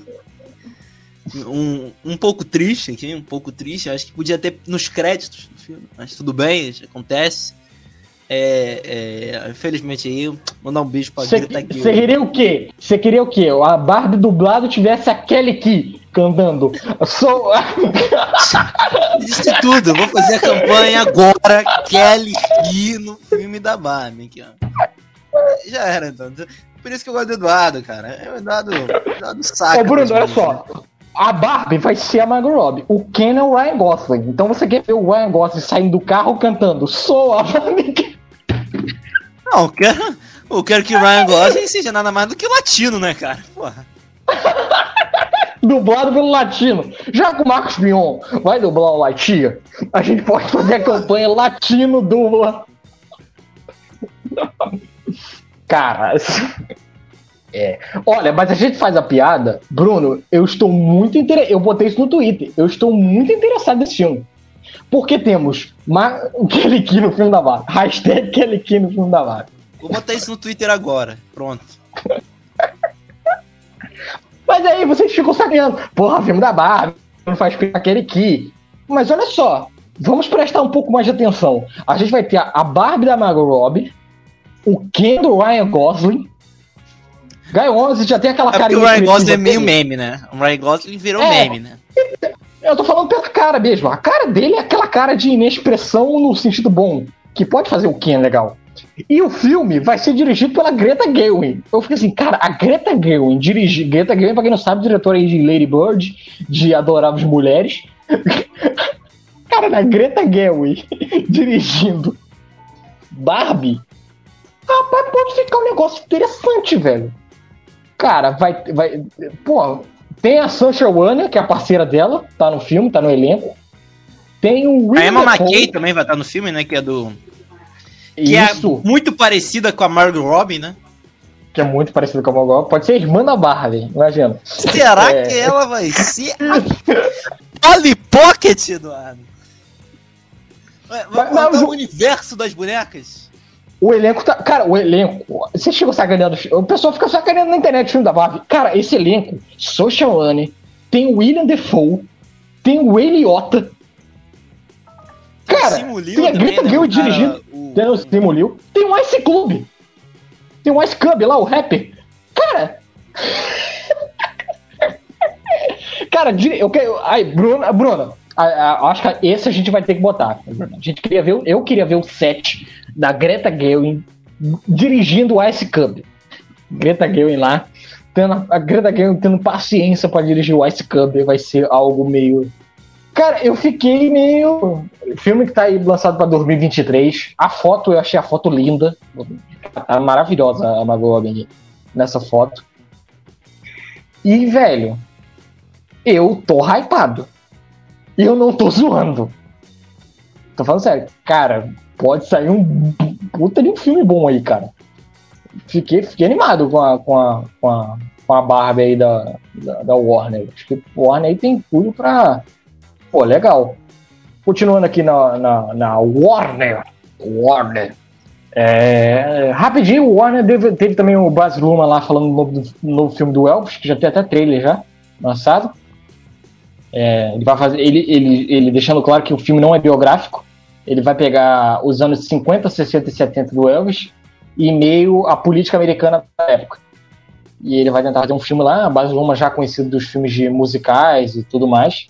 um, um pouco triste aqui, um pouco triste. Acho que podia ter nos créditos do filme, mas tudo bem, acontece. É, é, infelizmente aí, mandar um beijo pra. Você queria o quê? Você queria o quê? A Barbie dublado tivesse a Kelly Key cantando. Sou... *laughs* Disse tudo, vou fazer a campanha agora, Kelly Key no filme da Barbie. Aqui, ó. Já era, então. Por isso que eu gosto do Eduardo, cara. É o Eduardo, Eduardo saca. Ô, Bruno, olha só. A Barbie vai ser a Margot Robbie. O Ken é o Ryan Gosling. Então você quer ver o Ryan Gosling saindo do carro cantando Sou a Barbie. Não, eu quero, eu quero que o Ryan Gosling seja nada mais do que latino, né, cara? Porra. *laughs* Dublado pelo latino. Já que o Marcos Mion vai dublar o Latia, a gente pode fazer a campanha Latino dubla. Cara, *laughs* é. Olha, mas a gente faz a piada. Bruno, eu estou muito interessado. Eu botei isso no Twitter. Eu estou muito interessado nesse filme. Porque temos Ma... Kelly Key no filme da Barbie. Hashtag Kelly Key no filme da Barbie. Vou botar isso no Twitter agora. Pronto. Mas aí vocês ficam sabendo. Porra, filme da Barbie. Não faz Kelly Key. Mas olha só. Vamos prestar um pouco mais de atenção. A gente vai ter a Barbie da Margot Robbie o Ken do Ryan Gosling. Guy 11 já tem aquela é cara. O Ryan Gosling é meio meme, né? O Ryan Gosling virou é, meme, né? Eu tô falando pela cara mesmo. A cara dele é aquela cara de inexpressão no sentido bom, que pode fazer o Ken legal. E o filme vai ser dirigido pela Greta Gerwig. Eu fiquei assim, cara, a Greta Gerwig dirige. Greta Gerwig, pra quem não sabe, diretora aí de Lady Bird, de Adoráveis Mulheres. *laughs* cara, a Greta Gerwig *laughs* dirigindo Barbie Rapaz, pode ficar um negócio interessante, velho. Cara, vai. vai pô, tem a Sancha Warner, que é a parceira dela, tá no filme, tá no elenco. Tem o A Emma McKay também vai estar no filme, né? Que é do. Que é Isso. é muito parecida com a Margot Robbie, né? Que é muito parecida com a Margot Robbie. Pode ser irmã da Barbie, imagina. Será é... que ela vai ser a *laughs* Polly Pocket, Eduardo? Vai, vai, o universo das bonecas? O elenco tá. Cara, o elenco. Você chegou sacaneando. O pessoal fica sacaneando na internet o filme da Barbie. Cara, esse elenco, Social Anne, tem o William Defoe, tem o Eliota. Cara, tem a Greta né, dirigindo. O... Tem o Simulil. Tem o Ice Club. Tem o Ice Club lá, o rapper. Cara. *laughs* cara, eu quero. Ai, Bruna, Bruna, acho que esse a gente vai ter que botar. A gente queria ver, eu queria ver o set da Greta Gerwig dirigindo o Ice Cub. Greta Gerwig lá, tendo, a Greta Gerwig tendo paciência para dirigir o Ice Cub vai ser algo meio Cara, eu fiquei meio. Filme que tá aí lançado pra 2023. A foto, eu achei a foto linda. Tá maravilhosa a Margot Robbie nessa foto. E, velho, eu tô hypado. E eu não tô zoando. Tô falando sério. Cara, pode sair um puta de um filme bom aí, cara. Fiquei, fiquei animado com a, com a, com a, com a Barbie aí da, da, da Warner. Acho que Warner aí tem tudo pra. Pô, legal. Continuando aqui na, na, na Warner. Warner. É, rapidinho, o Warner teve, teve, também o Baz Luhrmann lá falando no novo, no novo filme do Elvis, que já tem até trailer já lançado. É, ele vai fazer, ele, ele, ele deixando claro que o filme não é biográfico, ele vai pegar os anos 50, 60 e 70 do Elvis e meio a política americana da época. E ele vai tentar fazer um filme lá, base uma já conhecido dos filmes de musicais e tudo mais.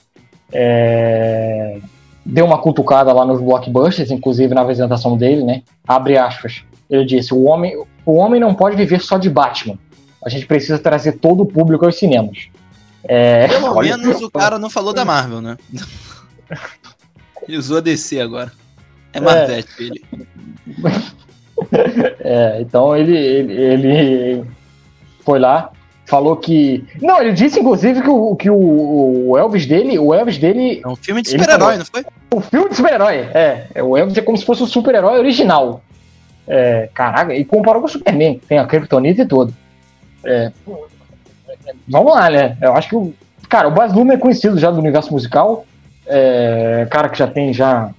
É... Deu uma cutucada lá nos blockbusters, inclusive na apresentação dele, né? Abre aspas. Ele disse: o homem, o homem não pode viver só de Batman. A gente precisa trazer todo o público aos cinemas. É... Pelo menos o cara não falou da Marvel, né? *laughs* Ele usou a DC agora. É Marvete, é. ele. *laughs* É, então ele, ele, ele, foi lá, falou que. Não, ele disse inclusive que o, que o, o Elvis dele. O Elvis dele. É um filme de super-herói, não foi? Um filme de super-herói, é. O Elvis é como se fosse o super-herói original. É, caraca, e comparou com o Superman, que tem a Kryptonita e tudo. É, vamos lá, né? Eu acho que o. Cara, o Baz Luhrmann é conhecido já do universo musical. É, cara que já tem já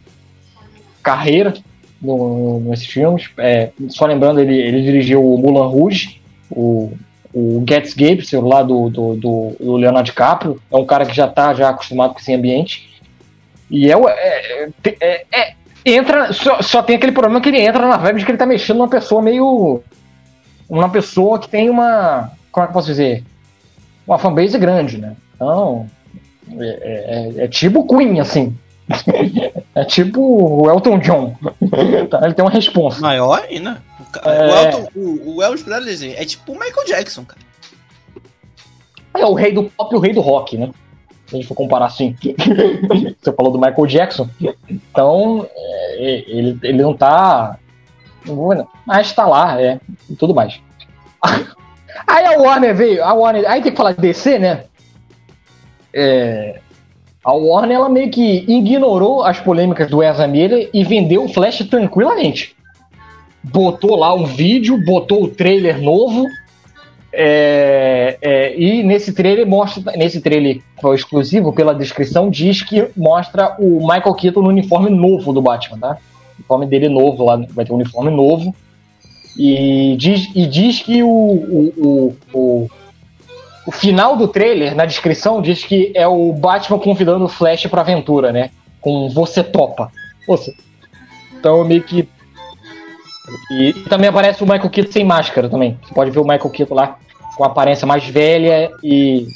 carreira no, nesses filmes. É, só lembrando, ele, ele dirigiu o Mulan Rouge, o, o Gets Gabriel, lá do, do, do, do Leonardo DiCaprio, é um cara que já tá já acostumado com esse ambiente. E é, é, é, é entra, só, só tem aquele problema que ele entra na vibe de que ele tá mexendo numa pessoa meio. Uma pessoa que tem uma. Como é que eu posso dizer? Uma fanbase grande, né? Então. É, é, é tipo Queen, assim. *laughs* é tipo o Elton John. *laughs* tá? Ele tem uma resposta. Maior ainda. O, é... o, Elton, o, o Elvis Presley é tipo o Michael Jackson, cara. É o rei do pop e o rei do rock, né? Se a gente for comparar assim. *laughs* Você falou do Michael Jackson. Então, é, ele, ele não tá. Mas tá lá, é. E tudo mais. *laughs* Aí a Warner veio. A Warner. Aí tem que falar de DC, né? É, a Warner ela meio que ignorou as polêmicas do Ezra Miller e vendeu o Flash tranquilamente. Botou lá um vídeo, botou o trailer novo. É, é, e nesse trailer mostra. Nesse trailer foi exclusivo, pela descrição, diz que mostra o Michael Keaton no uniforme novo do Batman, tá? O uniforme dele novo lá, vai ter um uniforme novo. E diz, e diz que o, o, o, o o final do trailer, na descrição, diz que é o Batman convidando o Flash pra aventura, né? Com você topa. Você. Então meio que. E também aparece o Michael Keaton sem máscara também. Você pode ver o Michael Keaton lá com aparência mais velha e,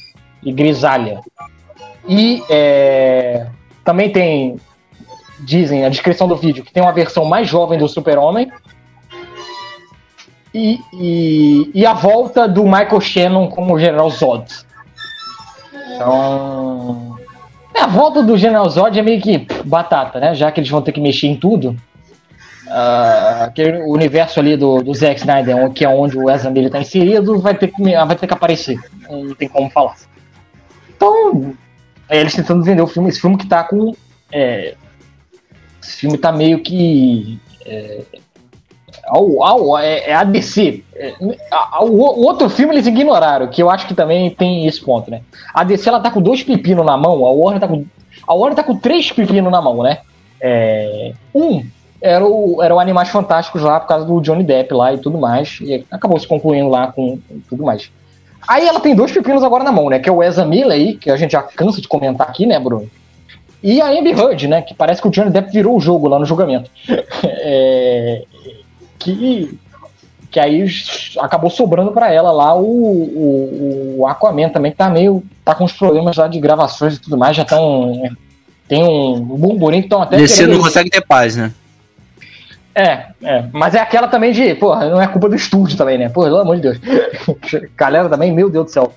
e grisalha. E é, também tem, dizem a descrição do vídeo, que tem uma versão mais jovem do Super-Homem e, e, e, a volta do Michael Shannon como General Zod. Então. É, a volta do General Zod é meio que batata, né? Já que eles vão ter que mexer em tudo. Uh, aquele universo ali do, do Zack Snyder, que é onde o Ezra Miller está inserido, vai ter, que, vai ter que aparecer. Não tem como falar. Então, é eles tentando vender o filme. Esse filme que tá com. É, esse filme tá meio que. É, ao, ao, é, é a DC. É, a, o, o, outro filme eles ignoraram, que eu acho que também tem esse ponto, né? A DC ela tá com dois pepinos na mão, a Warner tá com. A Warner tá com três pepinos na mão, né? É, um era o, era o Animais Fantásticos lá por causa do Johnny Depp lá e tudo mais. E acabou se concluindo lá com, tudo mais. Aí ela tem dois pepinos agora na mão, né? Que é o Ezra Miller aí, que a gente já cansa de comentar aqui, né, Bruno? E a Amber Heard, né? Que parece que o Johnny Depp virou o jogo lá no julgamento. *laughs* é, que que aí acabou sobrando para ela lá o, o, o, Aquaman também, que tá meio. tá com os problemas lá de gravações e tudo mais, já estão. Tem um burburinho que estão até. Descer não consegue ter paz, né? É, é, mas é aquela também de, porra, não é culpa do estúdio também, né? Pô, pelo amor de Deus. *laughs* Galera também, meu Deus do céu.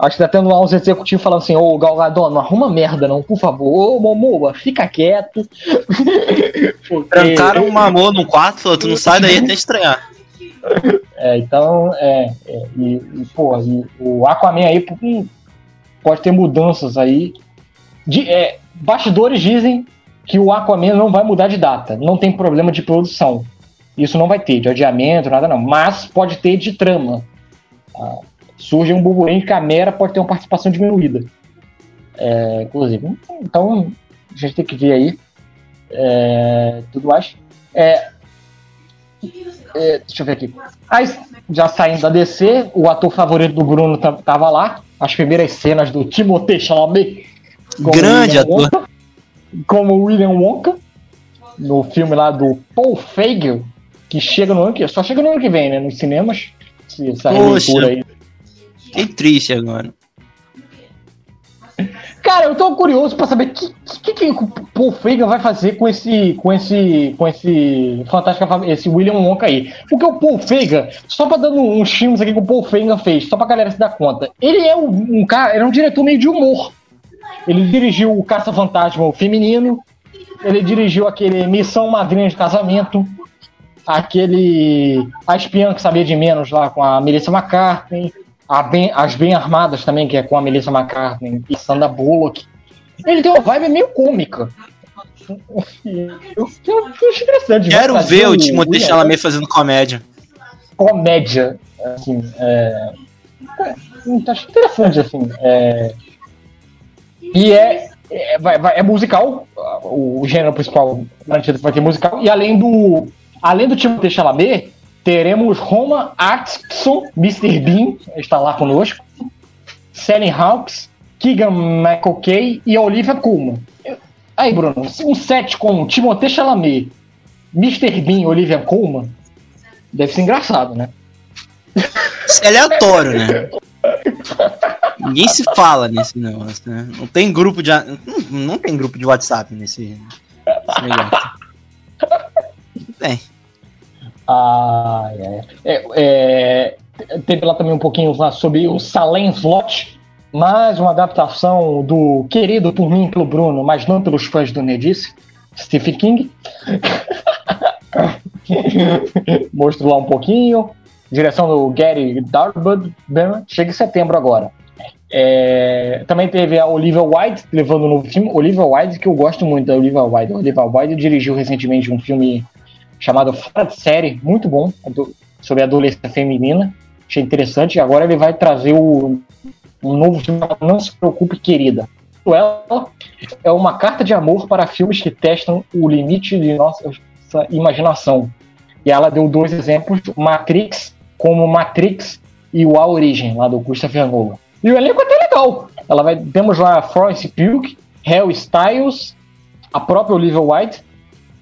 Acho que tá tendo lá uns executivos falando assim, ô Galgador, não arruma merda não, por favor. Ô Momoa, fica quieto. *laughs* Porque... Trancaram um amor no quarto, falou, tu não sai daí até estranhar. É, então, é, é e, e, pô, e o Aquaman aí hum, pode ter mudanças aí. De, é, bastidores dizem que o Aquaman não vai mudar de data, não tem problema de produção. Isso não vai ter, de adiamento, nada não. Mas pode ter de trama. Ah, surge um burburinho que a Mera pode ter uma participação diminuída. É, inclusive. Então, a gente tem que ver aí. É, tudo mais. É, é, deixa eu ver aqui. Aí, já saindo da DC, o ator favorito do Bruno tava lá. As primeiras cenas do Timothée Chalamet. Grande ator como William Wonka, no filme lá do Paul Feig, que chega no ano que só chega no ano que vem, né, nos cinemas. Essa Poxa, aí. Que triste agora. Cara, eu tô curioso para saber o que, que, que, o Paul Feig vai fazer com esse, com esse, com esse fantástico, esse William Wonka aí. Porque o Paul Feig, só pra dando uns filmes aqui que o Paul Feig fez, só pra galera se dar conta, ele é um, um cara, ele é um diretor meio de humor. Ele dirigiu o Caça-Fantasma Feminino, ele dirigiu aquele Missão Madrinha de Casamento, aquele A Espiã que Sabia de Menos lá com a Melissa McCartney, bem, As Bem Armadas também, que é com a Melissa McCartney e Sandra Bullock. Ele tem uma vibe meio cômica. Eu, acho interessante. Quero ver o, Timothée Chalamet fazendo comédia. Comédia, assim, é... é acho interessante, assim, é... E é, é, vai, vai, é musical, o, gênero principal garantido vai ter musical, e além do. Além do Timothée Chalamet, teremos Roma Atkinson, Mr. Bean, está lá conosco. Sally Hawks, Keegan McOkay e Olivia Colman. Aí, Bruno, um set com Timothée Chalamet, Mr. Bean e Olivia Colman deve ser engraçado, né? Isso é aleatório, né? *laughs* Ninguém se fala nesse negócio, né? Não tem grupo de. Não, não tem grupo de WhatsApp nesse, nesse negócio. Tem. Ah, é. é, é teve lá também um pouquinho lá sobre o Salem Slot, mais uma adaptação do querido por mim pelo Bruno, mas não pelos fãs do Nedice, Stephen King. *laughs* Mostrou lá um pouquinho. Direção do Gary Darbud, chega em setembro agora. É, também teve a Olivia Wilde levando um novo filme. Olivia Wilde, que eu gosto muito da Olivia Wilde. Olivia Wilde dirigiu recentemente um filme chamado Fora de Série, muito bom, sobre a adolescência feminina. Achei interessante. Agora ele vai trazer o, um novo filme, Não Se Preocupe, Querida. Ela é uma carta de amor para filmes que testam o limite de nossa imaginação. E ela deu dois exemplos, Matrix, como Matrix e o A Origem, lá do Christopher Nolan. E o elenco é até legal. Ela vai, temos lá Florence Pugh, Hell Styles, a própria Olivia White,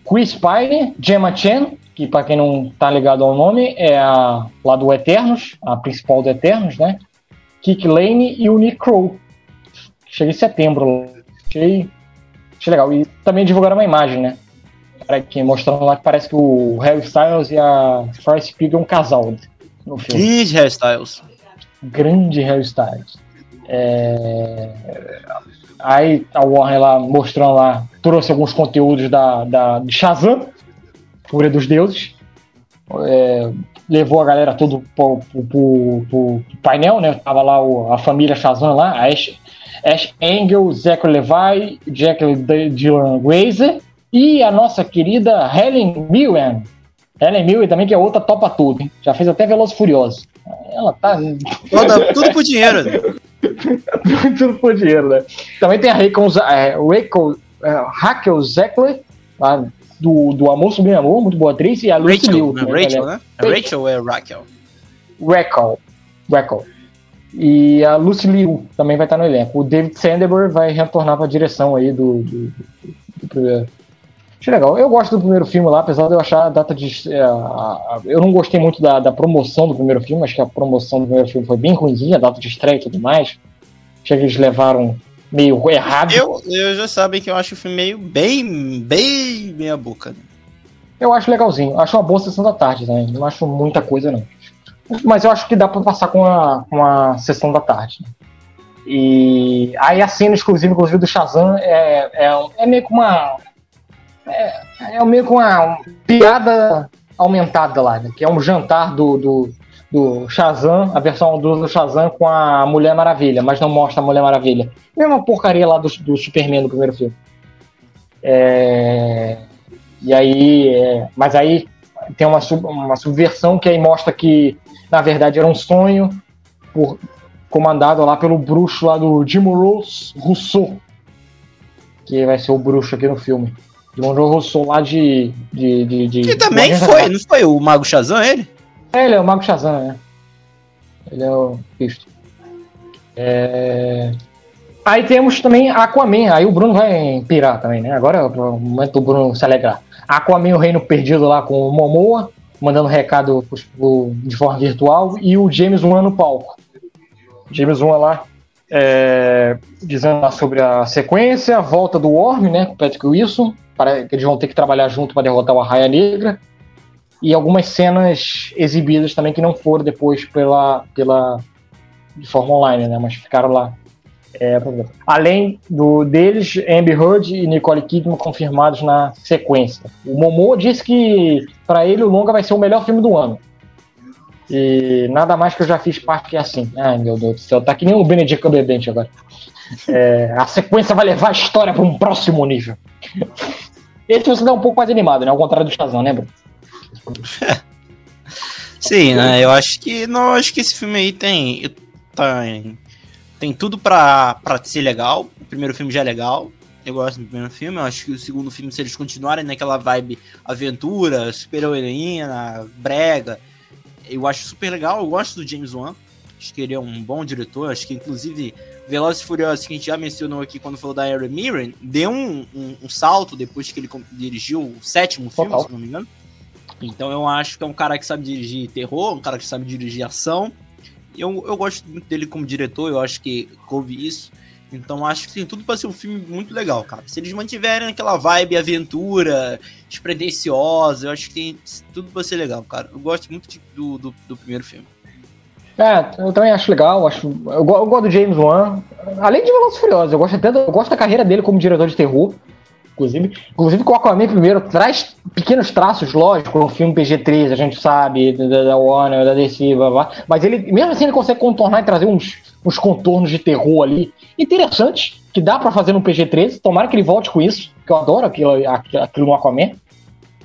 Chris Pine, Gemma Chan, que para quem não tá ligado ao nome, é a lá do Eternos, a principal do Eternos, né? Kik Lane e o Nick Crow. Cheguei em setembro. Achei, achei legal. E também divulgaram uma imagem, né? Aqui, mostrando lá que parece que o Harry Styles e a Forrest Pig é um casal no filme. Grande Harry Styles. Grande Harry. É... Aí a Warner lá mostrando lá, trouxe alguns conteúdos da, da de Shazam, Fúria dos Deuses. É, levou a galera tudo pro, pro, pro, pro, painel, né? Tava lá o, a família Shazam lá, a Ash, Ash Engel, Zach Levi, Jack Dylan Grazer e a nossa querida Helen Mirren. Helen Mirren também, que é outra topa tudo, hein? Já fez até Veloz Furioso. Ela tá. Toda, tudo por dinheiro. *laughs* tudo por dinheiro, né? Também tem a Rachel, é, Rachel, é, Raquel Zeckler, lá do, do Amor Sobre Amor, muito boa atriz, e a Lucy Rachel, Liu. Né, Rachel, né? É Rachel é Raquel? Raquel. Raquel. E a Lucy Liu também vai estar no elenco. O David Sandberg vai retornar para a direção aí do, do, do, do primeiro. Achei legal. Eu gosto do primeiro filme lá, apesar de eu achar a data de. É, a, eu não gostei muito da, da promoção do primeiro filme, acho que a promoção do primeiro filme foi bem ruimzinha, a data de estreia e tudo mais. Achei que eles levaram meio errado. Eu, eu já sabem que eu acho o filme meio bem, bem meia boca. Né? Eu acho legalzinho. Acho uma boa sessão da tarde também. Não acho muita coisa, não. Mas eu acho que dá pra passar com a, com a sessão da tarde. Né? E aí a cena exclusiva, inclusive, do Shazam é, é, é meio que uma. É, é meio que uma piada aumentada lá, né? Que é um jantar do, do, do Shazam, a versão do Shazam com a Mulher Maravilha, mas não mostra a Mulher Maravilha. Mesma porcaria lá do, do Superman do primeiro filme. É... E aí, é... mas aí tem uma, sub, uma subversão que aí mostra que na verdade era um sonho por, comandado lá pelo bruxo lá do Jim Rose Rousseau, que vai ser o bruxo aqui no filme. Rose Rousseau lá de, de, de, de que também foi, não foi o Mago Shazam ele? É, ele é o Mago Shazam, né? Ele é o Cristo. É... Aí temos também Aquaman. Aí o Bruno vai pirar também, né? Agora é o momento do Bruno se alegrar. Aquaman, o Reino Perdido lá com o Momoa, mandando recado de forma virtual, e o James Wan no palco. James Wan lá é, dizendo sobre a sequência, a volta do Worm, né? Com o Patrick Wilson. Para, eles vão ter que trabalhar junto para derrotar o Arraia Negra e algumas cenas exibidas também que não foram depois pela, pela de forma online, né? Mas ficaram lá. É, além do deles, Amber Heard e Nicole Kidman confirmados na sequência. O Momo disse que para ele o longa vai ser o melhor filme do ano. E nada mais que eu já fiz parte que é assim. Ai meu Deus do céu, tá que nem o Benedict Cumberbatch agora. É, a sequência vai levar a história para um próximo nível. Esse você dá um pouco mais animado, né? Ao contrário do Shazam, né, Bruno? *laughs* Sim, né? Eu acho que não, acho que esse filme aí tem tem, tem tudo pra, pra ser legal. O primeiro filme já é legal. Eu gosto do primeiro filme. Eu acho que o segundo filme, se eles continuarem naquela vibe aventura, super heroína, brega, eu acho super legal, eu gosto do James Wan. Acho que ele é um bom diretor. Acho que, inclusive, Velozes e Furiosos, que a gente já mencionou aqui quando falou da Aaron Mirren, deu um, um, um, salto depois que ele dirigiu o sétimo filme, Total. se não me engano. Então eu acho que é um cara que sabe dirigir terror, um cara que sabe dirigir ação. Eu, eu gosto muito dele como diretor, eu acho que coube isso. Então acho que tem tudo para ser um filme muito legal, cara. Se eles mantiverem aquela vibe aventura, despretensiosa, eu acho que tem tudo para ser legal, cara. Eu gosto muito de, do, do, do, primeiro filme. É, eu também acho legal, acho, eu, eu gosto do James Wan. Além de Velozes Furiosos, eu gosto até eu gosto da carreira dele como diretor de terror. Inclusive, inclusive com Aquaman primeiro traz pequenos traços, lógico, um filme PG-13, a gente sabe, da, da Warner, da DC, blá, blá, mas ele, mesmo assim, ele consegue contornar e trazer uns, uns contornos de terror ali interessantes, que dá para fazer no PG-13. Tomara que ele volte com isso, que eu adoro aquilo, aquilo no Aquaman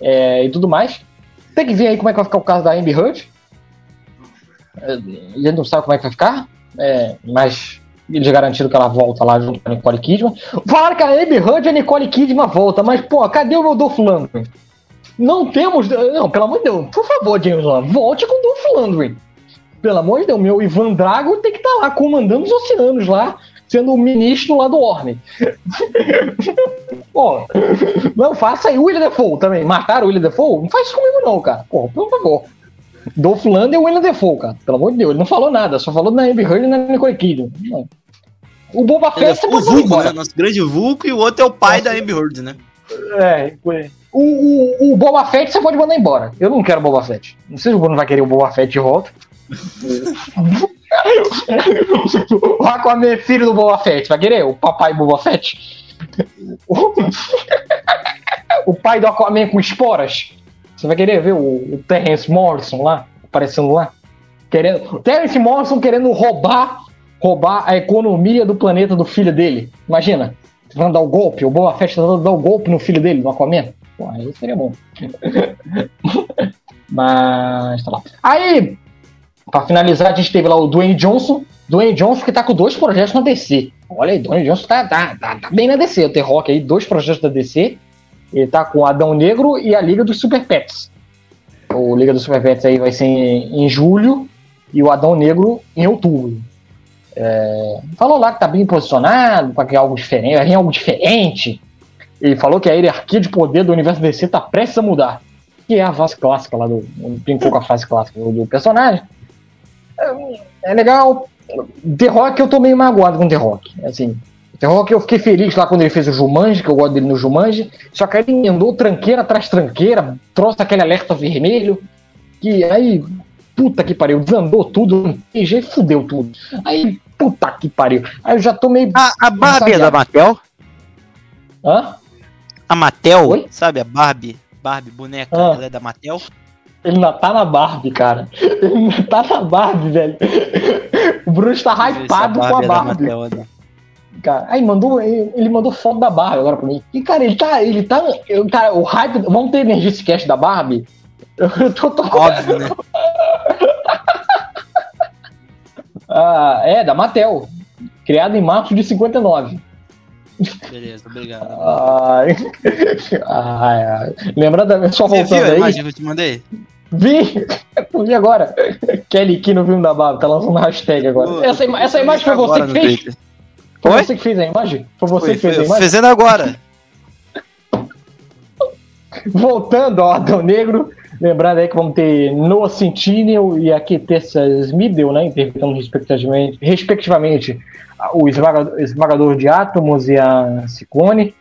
é, e tudo mais. Tem que ver aí como é que vai ficar o caso da Amber Heard. A gente não sabe como é que vai ficar, é, mas eles garantiram que ela volta lá junto com a Nicole Kidman. Falaram que a Abby Heard e a Nicole Kidman volta, mas, pô, cadê o Dolph Lundgren? Não temos... Não, pelo amor de Deus, por favor, James Wan, volte com o Dolph Lundgren. Pelo amor de Deus, meu Ivan Drago tem que estar tá lá comandando os oceanos lá, sendo o ministro lá do Orne. Pô, não faça aí o William Defoe também. Mataram o William Defoe? Não faz isso comigo não, cara. Pô, por favor. Dolph Lundgren e o William Defoe, cara. Pelo amor de Deus. Ele não falou nada, só falou na Amber Heard e na Nicole Kidman. O Boba Fett é o Vulco, né? Nosso grande Vulco e o outro é o pai Nossa. da Amber Heard, né? É, o, o, o Boba Fett você pode mandar embora. Eu não quero Boba Fett. Não sei se o Bruno vai querer o Boba Fett de volta. o Aquaman é filho do Boba Fett. Vai querer? O papai Boba Fett? *laughs* o pai do Aquaman com esporas? Você vai querer ver o, o Terrence Morrison lá, aparecendo lá? Querendo, Terrence Morrison querendo roubar roubar a economia do planeta do filho dele. Imagina, vão dar o golpe, o Boa Festa tá dar o golpe no filho dele, no Aquaman. Pô, aí seria bom. *laughs* Mas tá lá. Aí, pra finalizar, a gente teve lá o Dwayne Johnson. Dwayne Johnson que tá com dois projetos na DC. Olha aí, Dwayne Johnson tá, tá, tá, tá bem na DC. O T-Rock aí, dois projetos da DC. Ele tá com Adão Negro e a Liga dos Super Pets. O Liga dos Super Pets aí vai ser em, em julho e o Adão Negro em outubro. É, falou lá que tá bem posicionado para criar algo diferente, vai vir algo diferente. Ele falou que a hierarquia de poder do universo DC tá prestes a mudar. Que é a fase clássica lá do. Brincou com a fase clássica do, personagem. É, é, legal. The Rock eu tô meio magoado com The Rock. Assim, The Rock eu fiquei feliz lá quando ele fez o Jumanji, que eu gosto dele no Jumanji. Só que aí ele emendou tranqueira atrás tranqueira, trouxe aquele alerta vermelho. Que aí puta que pariu, desandou tudo, PG fudeu tudo. Aí, puta que pariu. Aí eu já tô meio. A, a Barbie é da Mattel? Hã? A Mattel, Oi? sabe? A Barbie, Barbie, boneca, ah. ela é da Mattel? Ele ainda tá na Barbie, cara. Ele ainda tá na Barbie, velho. O Bruno está hypado com a Barbie. É Mattel, né? Cara, aí mandou, ele mandou foto da Barbie agora pra mim. E, cara, ele tá. Ele tá. Cara, o hype. Vamos ter energia cast da Barbie? Eu tô, tô... Óbvio, né? *laughs* ah, é, da Mattel. Criada em março de 59. Beleza, obrigado. Ah, *laughs* ah, lembra da. Só Você voltando viu a imagem que eu te mandei? Vi! *laughs* Vi agora. Kelly Key no filme da Barbie, tá lançando hashtag agora. essa, ima essa imagem foi você que fez? Foi você que fez a imagem? Foi você foi, que fez a imagem? Fazendo agora. *laughs* Voltando ao Adão Negro, Lembrando aí que vamos ter Noah Centineo e aqui Tessa Smidel, né? Interpretando respectivamente, respectivamente o esmagador, esmagador, de átomos e a Ciclone.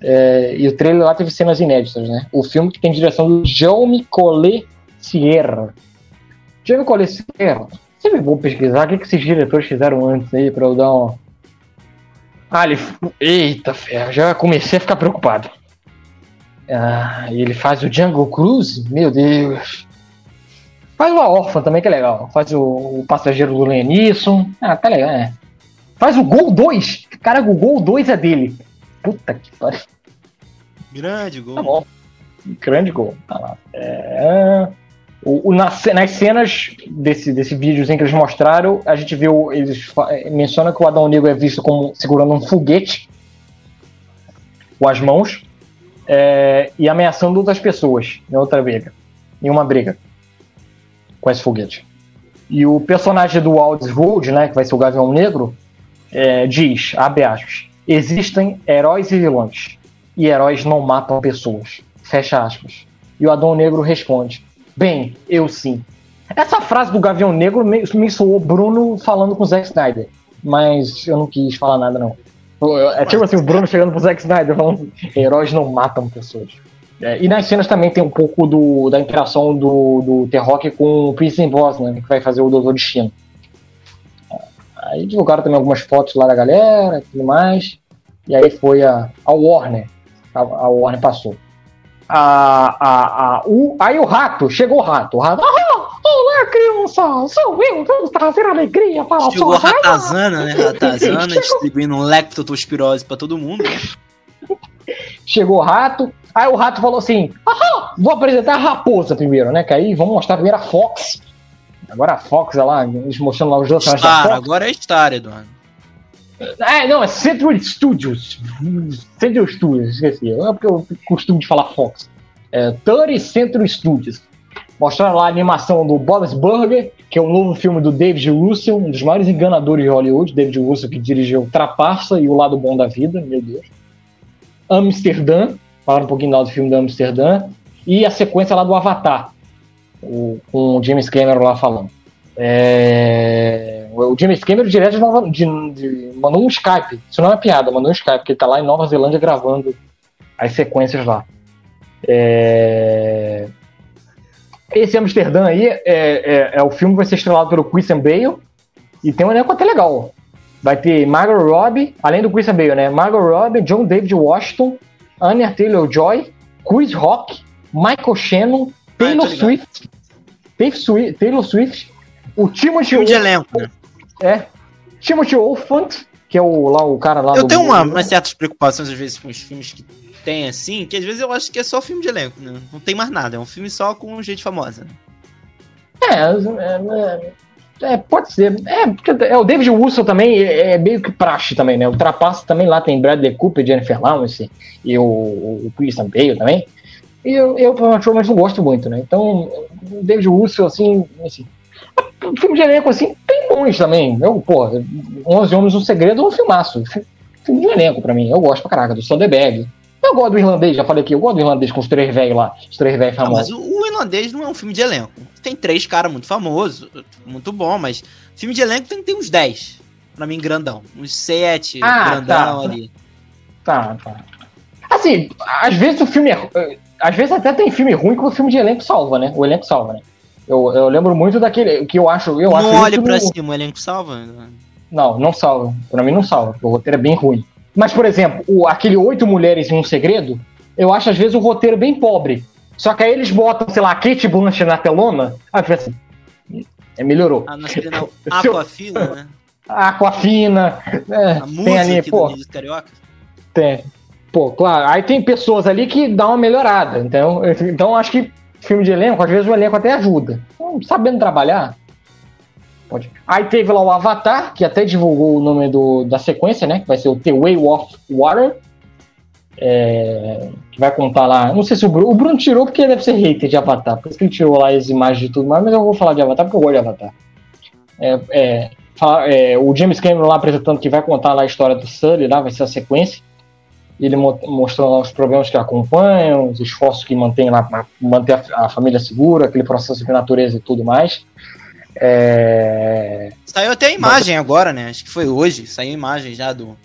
É, e o trailer lá teve cenas inéditas, né? O filme que tem direção do Jaume Collet Sierra. Jaume Collet Sierra. Sempre vou pesquisar o que, que esses diretores fizeram antes aí pra eu dar um. Ah, ele. Eita, ferro, já comecei a ficar preocupado. Ah, ele faz o Jungle Cruise? Meu Deus. Faz o Órfã também, que é legal. Faz o, o Passageiro do Leonisson. Ah, tá legal, é. Faz o Gol 2. Cara, o Gol 2 é dele. Puta que pariu. Grande gol. Tá bom. Grande gol. Tá lá. É... O, o, nas, nas cenas desse, desse videozinho que eles mostraram, a gente viu, eles mencionam que o Adão Negro é visto como segurando um foguete com as mãos é, e ameaçando outras pessoas em outra briga, em uma briga. com esse foguete. E o personagem do Aldous Road, né, que vai ser o Gavião Negro, é, diz, abre aspas, existem heróis e vilões, e heróis não matam pessoas, fecha aspas. E o Adão Negro responde, bem, eu sim. Essa frase do Gavião Negro me, me soou Bruno falando com o Zack Snyder, mas eu não quis falar nada não. É tipo assim, o Bruno chegando pro Zack Snyder falando, heróis não matam pessoas. É, e nas cenas também tem um pouco do, da interação do, do T-Rock com o Prince Boss, né, que vai fazer o Doutor Destino. Aí divulgaram também algumas fotos lá da galera e tudo mais. E aí foi a, a Warner. A, a Warner passou. A, a, a, o, aí o rato, chegou o rato. O rato. Ah, olá, criança! Sou eu, vamos trazer alegria para a Chegou a ratazana, né? *laughs* Ratazana distribuindo um lectotospirose para todo mundo. Né? Chegou o rato. Aí o rato falou assim: Ahá, vou apresentar a raposa primeiro, né? Que aí vamos mostrar primeiro a Fox. Agora a Fox, olha lá, eles mostrando lá os dois Star, agora é Star, Eduardo. É, não, é Century Studios. Century Studios, esqueci. É porque eu costumo de falar Fox. É 30 Century Studios. Mostraram lá a animação do Bob's Burger, que é um novo filme do David Russell, um dos maiores enganadores de Hollywood. David Russell, que dirigiu Trapaça e O Lado Bom da Vida, meu Deus. Amsterdã, falaram um pouquinho lá do filme do Amsterdã. E a sequência lá do Avatar, o, com o James Cameron lá falando. É... O James Cameron direto de Nova, de, de, mandou um Skype. Isso não é piada, mandou um Skype, porque ele tá lá em Nova Zelândia gravando as sequências lá. É... Esse Amsterdã aí é, é, é, o filme que vai ser estrelado pelo Christian Bale e tem um elenco até legal. Vai ter Margot Robbie, além do Christian Bale, né? Margot Robbie, John David Washington, Anya Taylor-Joy, Chris Rock, Michael Shannon, Taylor ah, Swift, Taylor Swift, o Timothy Filme de elenco, né? É. Timothy Olyphant, que é o, lá, o cara lá Eu tenho uma, umas certas preocupações, às vezes, com os filmes que tem, assim, que às vezes eu acho que é só filme de elenco, né? Não tem mais nada, é um filme só com gente famosa. É, é, é, pode ser. É, porque é, o David Wilson também é, é meio que praxe também, né? O Trapaça também lá tem Bradley Cooper, Jennifer Lawrence e o, o Christian Bale também. E eu, eu particularmente não gosto muito, né? Então, o David Wilson, assim, assim filme de elenco, assim, tem bons também. Eu, pô, 11 Homens um Segredo é um filmaço. Filme de elenco pra mim. Eu gosto pra caraca, do Soderbergh. Eu gosto do irlandês, já falei aqui, eu gosto do irlandês com os três velhos lá, os três velhos famosos. Não, mas o, o, irlandês não é um filme de elenco. Tem três caras muito famosos, muito bom, mas filme de elenco tem ter uns 10. Pra mim, grandão. Uns 7, ah, grandão tá. ali. Tá, tá. Assim, às vezes o filme é. Às vezes até tem filme ruim que o filme de elenco salva, né? O elenco salva, né? Eu, eu lembro muito daquele que eu acho. Eu não acho olhe pra no... cima, o elenco salva? Não, não salva. Pra mim não salva. O roteiro é bem ruim. Mas, por exemplo, o, aquele Oito Mulheres em um Segredo, eu acho às vezes o roteiro bem pobre. Só que aí eles botam, sei lá, a Kate Blanchett na telona, aí fica assim. É, melhorou. Ah, nós temos Aquafina, né? *laughs* Aquafina. É, a tem ali, pô, Carioca? Tem. Pô, claro. Aí tem pessoas ali que dão uma melhorada. Então, então acho que filme de elenco, às vezes o elenco até ajuda. Então, sabendo trabalhar. Pode. Aí teve lá o Avatar, que até divulgou o nome do, da sequência, né? Que vai ser o The Way of Water. É, que vai contar lá. Não sei se o Bruno, o Bruno tirou porque deve ser hater de Avatar. Por isso que ele tirou lá as imagens de tudo mais, mas eu vou falar de Avatar porque eu gosto de Avatar. É, é, fala, é, o James Cameron lá apresentando que vai contar lá a história do Sully, lá vai ser a sequência ele mostrou lá os problemas que acompanham, os esforços que mantém lá para manter a, a, família segura, aquele processo de natureza e tudo mais. É... Saiu até a imagem Mas... agora, né? Acho que foi hoje. Saiu a imagem já do,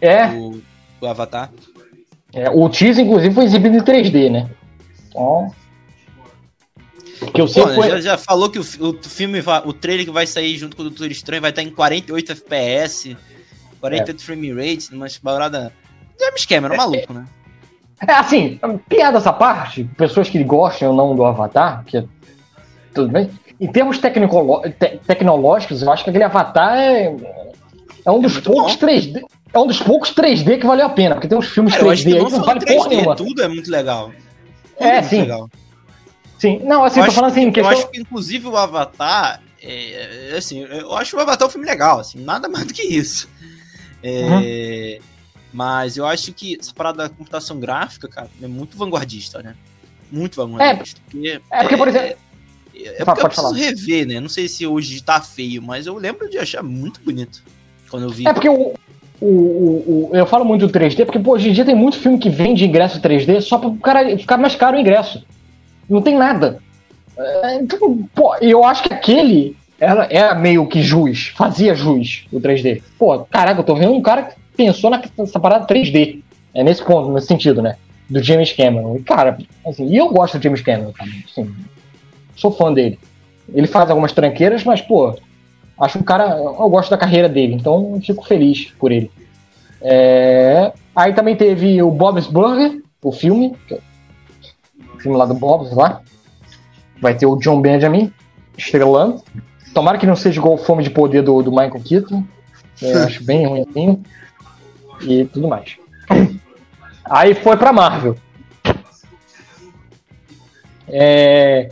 é. do, do Avatar. É, o teaser, inclusive, foi exibido em 3D, né? Então. Que eu Pô, foi... já, já, falou que o, o filme, o trailer que vai sair junto com o Doutor Estranho vai estar em 48 FPS, 48 é. frame rate, numa parada James Cameron, é, maluco, né? É assim, piada essa parte, pessoas que gostam ou não do Avatar, que é tudo bem. Em termos te tecnológicos, eu acho que aquele Avatar é, é um é dos poucos bom. 3D. É um dos poucos 3D que valeu a pena, porque tem uns filmes Cara, 3D aí que não vale 3D, porra nenhuma. Tudo é muito legal. Tudo é, é sim. Legal. Sim, não, assim, eu tô falando assim. Que, questão... Eu acho que, inclusive, o Avatar. É, é, assim, eu acho o Avatar um filme legal, assim, nada *laughs* mais do que isso. É. Uhum. Mas eu acho que essa parada da computação gráfica, cara, é muito vanguardista, né? Muito vanguardista. É, porque, é porque por exemplo. É porque eu preciso falar. rever, né? Não sei se hoje tá feio, mas eu lembro de achar muito bonito quando eu vi. É porque o, o, o, o, eu falo muito do 3D, porque pô, hoje em dia tem muito filme que vende ingresso 3D só para o cara ficar mais caro o ingresso. Não tem nada. É, então, pô, eu acho que aquele era, era meio que juiz, fazia juiz o 3D. Pô, caraca, eu tô vendo um cara que pensou nessa parada 3D. É nesse ponto, nesse sentido, né? Do James Cameron. E, cara, assim, e eu gosto do James Cameron também. Assim, sou fã dele. Ele faz algumas tranqueiras, mas, pô, acho um cara. Eu gosto da carreira dele, então fico feliz por ele. É... Aí também teve o Bob's Burger, o filme. O filme lá do Bob's lá. Vai ter o John Benjamin estrelando. Tomara que não seja igual o Fome de Poder do, do Michael Keaton. Eu *laughs* acho bem ruim E tudo mais. Aí foi pra Marvel. É,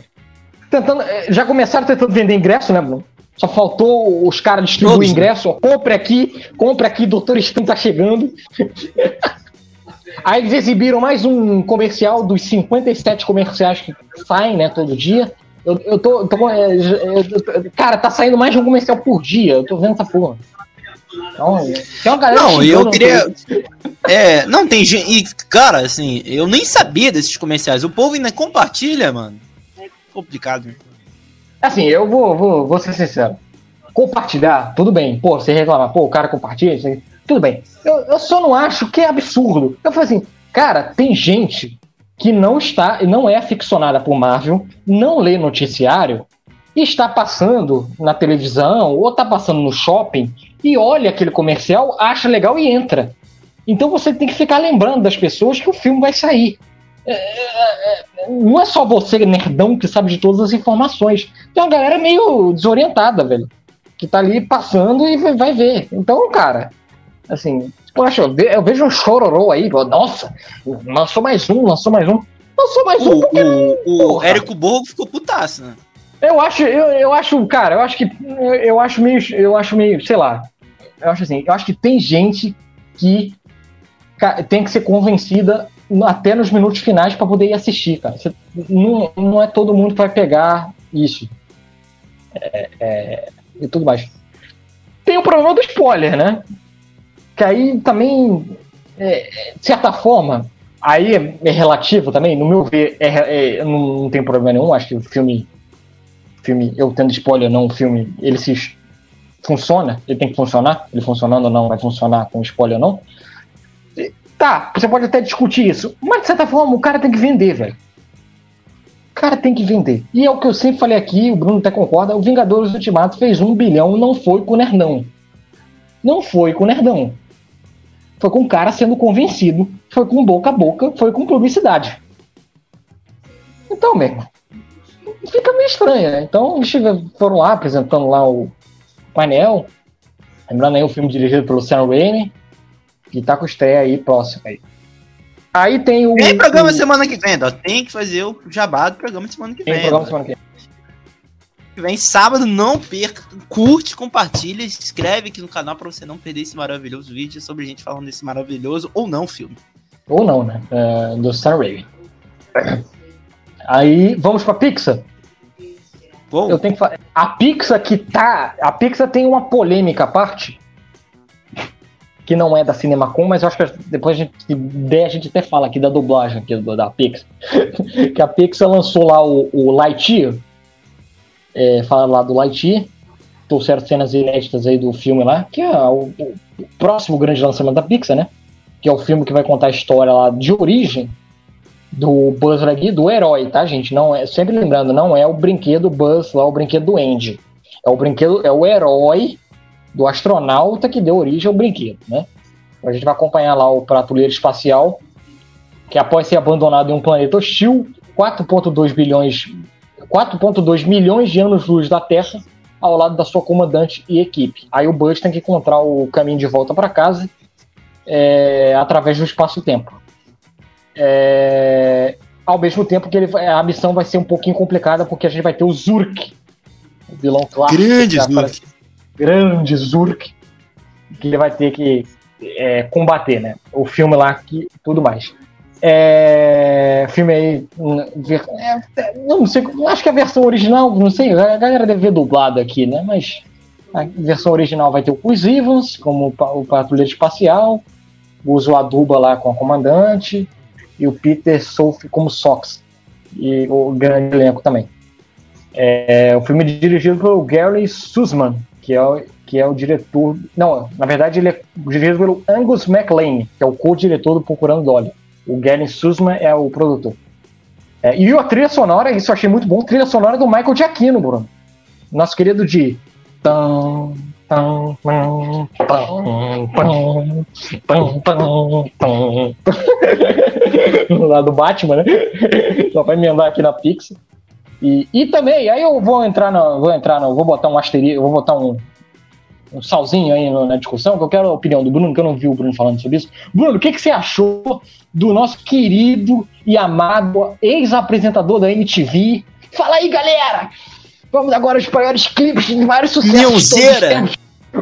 tentando, é, já começaram tentando vender ingresso, né, Bruno? Só faltou os caras distribuir ingresso. Ó, compre aqui, compre aqui, Doutor Estranho tá chegando. Aí eles exibiram mais um comercial dos 57 comerciais que saem, né, todo dia. Eu, eu tô. Eu tô é, eu, cara, tá saindo mais de um comercial por dia. Eu tô vendo essa porra. Então, tem uma galera Não, eu queria. É, não tem gente. E, cara, assim, eu nem sabia desses comerciais. O povo ainda compartilha, mano. É complicado. Assim, eu vou, vou, vou ser sincero. Compartilhar, tudo bem. Pô, você reclama, pô, o cara compartilha, tudo bem. Eu, eu só não acho que é absurdo. Eu falei assim, cara, tem gente que não está, não é aficionada por Marvel, não lê noticiário e está passando na televisão ou está passando no shopping e olha aquele comercial, acha legal e entra. Então você tem que ficar lembrando das pessoas que o filme vai sair. É, é, é, não é só você, nerdão, que sabe de todas as informações. Tem uma galera meio desorientada, velho. Que tá ali passando e vai ver. Então, cara, assim, poxa, eu vejo um chororô aí, nossa, lançou mais um, lançou mais um. Lançou mais um. Porque, o, o Érico Borgo ficou putaço, né? Eu acho, eu, eu acho, cara, eu acho que. Eu acho meio. Eu acho meio, sei lá. Eu acho assim, eu acho que tem gente que tem que ser convencida até nos minutos finais para poder ir assistir, cara. Você, não, não é todo mundo que vai pegar isso. É, é, e tudo mais. Tem o problema do spoiler, né? Que aí também, é, de certa forma, aí é, relativo também. No meu ver, é, é, não, não tem problema nenhum. Acho que o filme, filme, eu tendo spoiler não, o filme, ele se funciona, ele tem que funcionar. Ele funcionando ou não, vai funcionar com spoiler ou não. Tá, você pode até discutir isso, mas de certa forma o cara tem que vender, velho. O cara tem que vender. E é o que eu sempre falei aqui, o Bruno até concorda, o Vingadores Ultimato fez um bilhão, não foi com o Nerdão. Não foi com o Nerdão. Foi com o cara sendo convencido, foi com boca a boca, foi com publicidade. Então, mesmo, fica meio estranho, né? Então, eles foram lá apresentando lá o painel, lembrando aí o filme dirigido pelo Sam Raimi, que tá com estreia aí próximo aí. Aí tem o. Tem programa o... semana que vem, ó. Tem que fazer o jabá do programa semana que tem vem. Tem programa semana que vem. Vem sábado, não perca. Curte, compartilha, inscreve aqui no canal para você não perder esse maravilhoso vídeo sobre a gente falando desse maravilhoso ou não filme. Ou não, né? Uh, do Star Raven. Aí vamos pra Pixar. Eu tenho que falar. A Pixar que tá. A Pixar tem uma polêmica à parte que não é da CinemaCon, mas eu acho que depois a gente, der, a gente até fala aqui da dublagem aqui da Pixar. *laughs* que a Pixar lançou lá o, o Lightyear, é, fala lá do Lightyear, trouxeram cenas inéditas aí do filme lá, que é o, o, próximo grande lançamento da Pixar, né? Que é o filme que vai contar a história lá de origem do Buzz Lightyear, do herói, tá, gente? Não é, sempre lembrando, não é o brinquedo Buzz lá, o brinquedo do Andy. É o brinquedo, é o herói do astronauta que deu origem ao brinquedo, né? A gente vai acompanhar lá o patrulheiro espacial, que após ser abandonado em um planeta hostil, 4.2 bilhões 4.2 milhões de anos-luz da Terra, ao lado da sua comandante e equipe. Aí o Buzz tem que encontrar o caminho de volta para casa é, através do espaço-tempo. É, ao mesmo tempo que ele, a missão vai ser um pouquinho complicada, porque a gente vai ter o Zurk, o vilão clássico. Grande Zurk grande Zurk que ele vai ter que é, combater, né? O filme lá que tudo mais. É, filme aí. É, não sei, acho que a versão original, não sei, a galera deve ver dublado aqui, né? Mas a versão original vai ter o Chris Evans como o patrulheiro espacial, o Aduba lá com a comandante e o Peter Sophie como Sox e o grande elenco também. É, o filme é dirigido pelo Gary Sussman, que é, o, que é o diretor. Não, na verdade, ele é dirigido pelo Angus MacLean, que é o co-diretor do Procurando Dolly. O Gary Sussman é o produtor. É, e a trilha sonora, isso eu achei muito bom, trilha sonora do Michael Giacchino, Bruno. Nosso querido de. Tão, *laughs* Lá do Batman, né? Só vai me andar aqui na Pixar. E, e também, aí eu vou entrar no. Vou entrar no. Vou botar um asterisco, vou botar um, um salzinho aí na discussão, que eu quero a opinião do Bruno, que eu não vi o Bruno falando sobre isso. Bruno, o que, que você achou do nosso querido e amado ex-apresentador da MTV? Fala aí, galera! Vamos agora aos maiores clipes de vários sucessos. Mionzeira!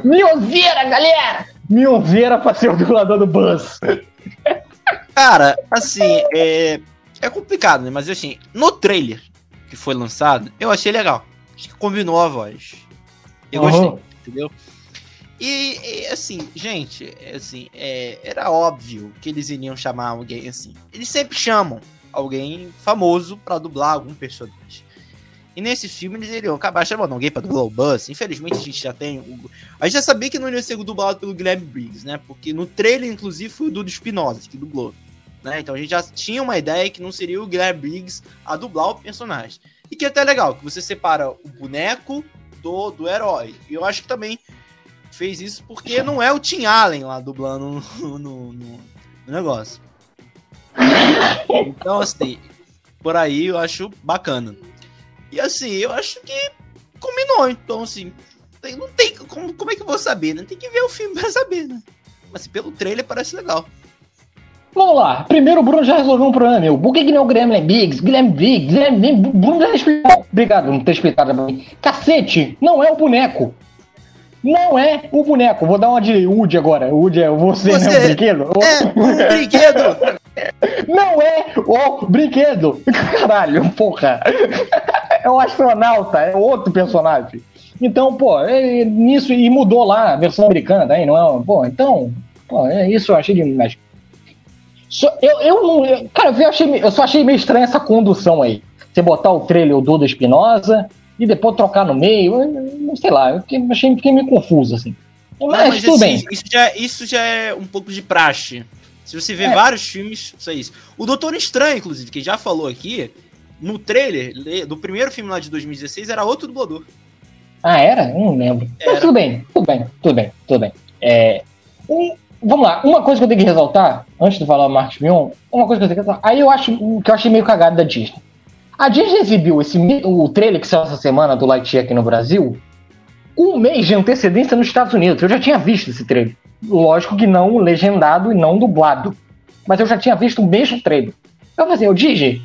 Mionzeira, galera! Mionzeira pra ser o dublador do Buzz. Cara, assim, é, é complicado, né? Mas assim, no trailer que foi lançado, eu achei legal. Acho que combinou a voz. Eu uhum. gostei, entendeu? E, e, assim, gente, assim, é, era óbvio que eles iriam chamar alguém assim. Eles sempre chamam alguém famoso para dublar algum personagem. E nesse filme eles iriam acabar chamando alguém pra dublar o Buzz. Infelizmente a gente já tem. O... A gente já sabia que não ia ser dublado pelo Guilherme Briggs, né? Porque no trailer, inclusive, foi o Dudu Espinosa que dublou. Né? Então a gente já tinha uma ideia que não seria o Guilherme Briggs a dublar o personagem. E que é até legal, que você separa o boneco do, do herói. E eu acho que também fez isso porque não é o Tim Allen lá dublando no, no, no negócio. Então, assim, por aí eu acho bacana. E assim, eu acho que combinou. Então, assim, não tem. Como, como é que eu vou saber? Né? Tem que ver o filme pra saber, né? Mas assim, pelo trailer parece legal. Vamos lá. Primeiro o Bruno já resolveu um problema meu. Por que, que não é o Guilherme Biggs? Guilherme Biggs, Guilherme Biggs. Bruno já explicou. Obrigado por não ter explicado pra mim. Cacete, não é o boneco. Não é o boneco. Vou dar uma de Woody agora. Woody é você, você né? O brinquedo? É, um brinquedo. *laughs* Não é o brinquedo. *laughs* Caralho, porra. É o astronauta, é outro personagem. Então, pô, é nisso. E mudou lá a versão americana daí, não é? Pô, então. Pô, é isso eu achei demais. Eu, eu não. Eu, cara, eu, achei, eu só achei meio estranha essa condução aí. Você botar o trailer do Duda Espinosa e depois trocar no meio. Não sei lá, eu achei, fiquei meio confuso, assim. Mas, mas tudo assim, bem. Isso já, isso já é um pouco de praxe. Se você vê é. vários filmes, isso é isso. O Doutor Estranho, inclusive, que já falou aqui, no trailer do primeiro filme lá de 2016, era outro dublador. Ah, era? Não lembro. Mas tudo bem, tudo bem, tudo bem, tudo bem. É, um, vamos lá, uma coisa que eu tenho que ressaltar, antes de falar Marcos Mion, uma coisa que eu tenho que ressaltar. Aí eu acho que eu achei meio cagado da Disney. A Disney exibiu esse, o trailer que saiu essa semana do Lightyear aqui no Brasil um mês de antecedência nos Estados Unidos. Eu já tinha visto esse trailer. Lógico que não legendado e não dublado. Mas eu já tinha visto o mesmo trailer. Eu falei assim, o Digi,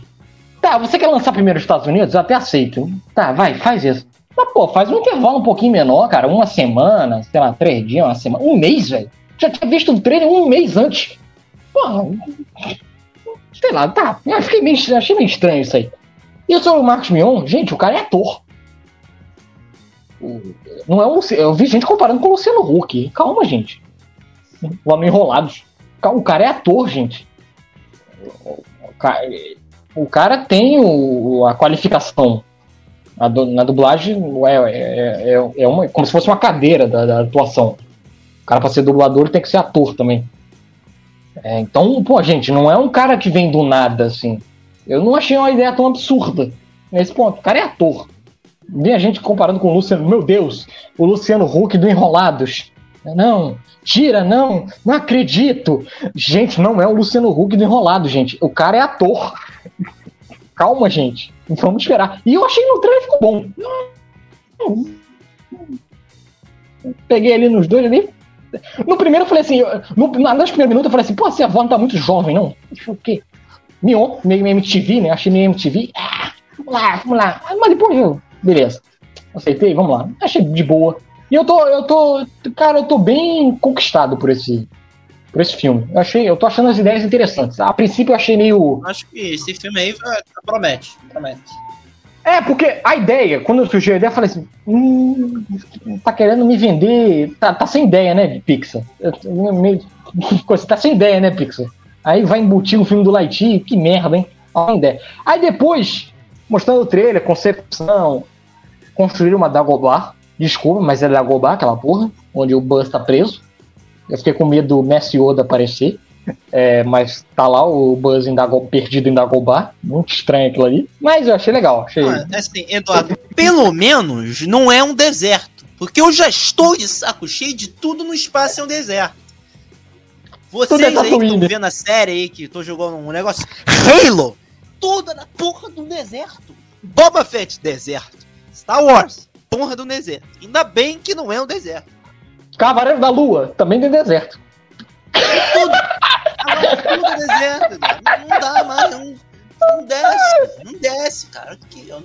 tá, você quer lançar primeiro nos Estados Unidos? Eu até aceito. Tá, vai, faz isso. Mas, pô, faz um intervalo um pouquinho menor, cara. Uma semana, sei lá, três dias, uma semana. Um mês, velho. Já tinha visto o trailer um mês antes. Pô, sei lá, tá. Eu fiquei meio, achei meio estranho isso aí. E sobre o Marcos Mion, gente, o cara é ator. Não é um, eu vi gente comparando com o Luciano Huck. Calma, gente. O Homem Enrolados. O cara é ator, gente. O cara, o cara tem o, a qualificação. A do, na dublagem é, é, é, é, uma, como se fosse uma cadeira da, da atuação. O cara, para ser dublador, tem que ser ator também. É, então, pô, gente, não é um cara que vem do nada, assim. Eu não achei uma ideia tão absurda nesse ponto. O cara é ator. Vi a gente comparando com o Luciano. Meu Deus, o Luciano Huck do Enrolados. Não, tira, não, não acredito. Gente, não é o Luciano Huck do Enrolado, gente. O cara é ator. Calma, gente. Vamos esperar. E eu achei no trailer ficou bom. Peguei ali nos dois ali. No primeiro eu falei assim, no, nas primeiras minutos eu falei assim, pô, essa avó não tá muito jovem, não. Deixa o quê? Mion, meio MTV, né? Achei meio MTV. Ah, vamos lá, vamos lá. Mas depois eu, beleza. Aceitei, vamos lá. Achei de boa. E eu tô, eu tô, cara, eu tô bem conquistado por esse, por esse filme. Eu achei, eu tô achando as ideias interessantes. A princípio eu achei meio. Acho que esse filme aí vai- promete, promete. É, porque a ideia, quando eu surgiu a ideia, eu falei assim, hum, tá querendo me vender. Tá, tá sem ideia, né, Pixar? Meio- Você *laughs* tá sem ideia, né, Pixar? Aí vai embutir um filme do Lightyear, que merda, hein? Sem ideia. Aí depois, mostrando o trailer, concepção, construir uma Dagobah. Desculpa, mas é Dagobah, aquela porra, onde o Buzz tá preso. Eu fiquei com medo do Messi Yoda aparecer. É, mas tá lá o Buzz em Dago, perdido em Dagobah. Muito estranho aquilo ali. Mas eu achei legal. Achei... Ah, assim, Eduardo, pelo menos não é um deserto. Porque eu já estou de saco cheio de tudo no espaço é um deserto. Vocês é aí que estão vendo a série aí, que tô jogando um negócio. Halo! Toda na porra do deserto. Boba Fett, deserto. Star Wars, porra do deserto. Ainda bem que não é um deserto. Cavaleiro da Lua, também tem deserto. Tudo. Agora tudo é deserto. Eduardo. Não dá mais, não. Não desce. Não desce, cara. Aqui, ó.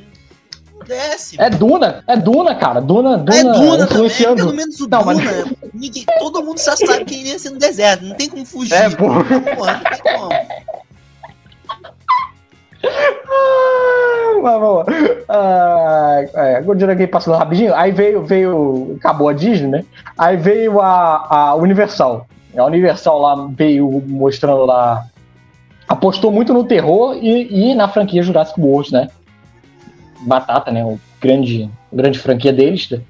Não desce. É Duna, é Duna, cara. Duna, Duna, É Duna também, influenciando. pelo menos o Não, mas- Duna. ninguém- todo mundo já sabe que ia ser no deserto, não tem como fugir. É. Porra, não tem como. Ah, mas vamos lá. Ah, é, passando rapidinho. Aí veio, veio. Acabou a Disney, né? Aí veio a, a Universal. A Universal lá veio mostrando lá. Apostou muito no terror e, e na franquia Jurassic World, né? Batata, né? O grande, grande franquia deles. né?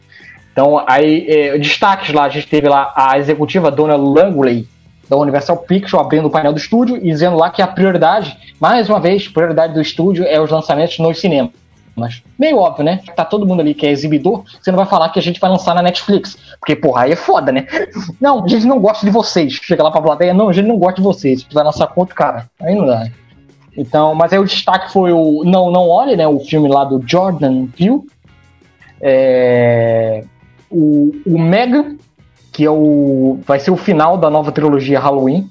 Então, aí, é, destaques lá, a gente teve lá a executiva Dona Langley, da Universal Pictures, abrindo o painel do estúdio e dizendo lá que a prioridade, mais uma vez, prioridade do estúdio é os lançamentos nos cinemas. Mas meio óbvio, né? Tá todo mundo ali que é exibidor, você não vai falar que a gente vai lançar na Netflix. Porque, porra, aí é foda, né? Não, a gente não gosta de vocês. Chega lá pra plateia, não, a gente não gosta de vocês. A gente vai lançar com outro cara. Aí não dá. Então, mas aí o destaque foi o Não Não Olhe, né? O filme lá do Jordan Peele. É, o, o Mega, que é o. Vai ser o final da nova trilogia Halloween.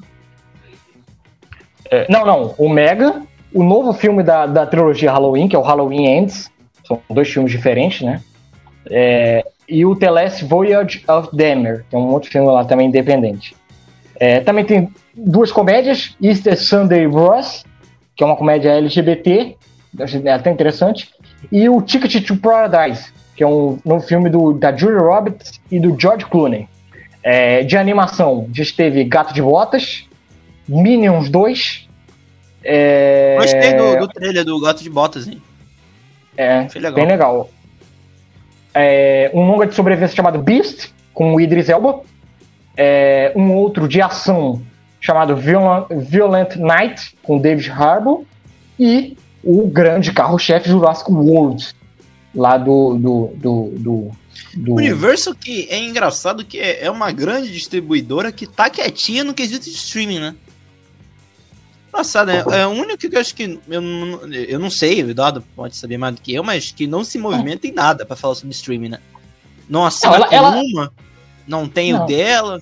É, não, não. O Mega, o novo filme da, da trilogia Halloween, que é o Halloween Ends. São dois filmes diferentes, né? É, e o The Last Voyage of Demer, que é um outro filme lá também independente. É, também tem duas comédias, Easter Sunday Bros, que é uma comédia LGBT, até interessante, e o Ticket to Paradise, que é um novo filme do, da Julia Roberts e do George Clooney. É, de animação, a gente teve Gato de Botas, Minions 2. É, Gostei do, do trailer do Gato de Botas, hein? é, legal. bem legal. É, um longa de sobrevivência chamado Beast, com o Idris Elba. É, um outro de ação chamado Violent, Violent Night, com David Harbour. E o grande carro-chefe Jurassic World, lá do. do, do, do, do- O Universal que é engraçado que é é uma grande distribuidora que tá quietinha no quesito de streaming, né? Engraçado, né? É o único que eu acho que. Eu, não- eu não sei, o Eduardo pode saber mais do que eu, mas que não se movimenta em nada pra falar sobre streaming, né? Não, ela- ela- uma, não tem Não. o dela.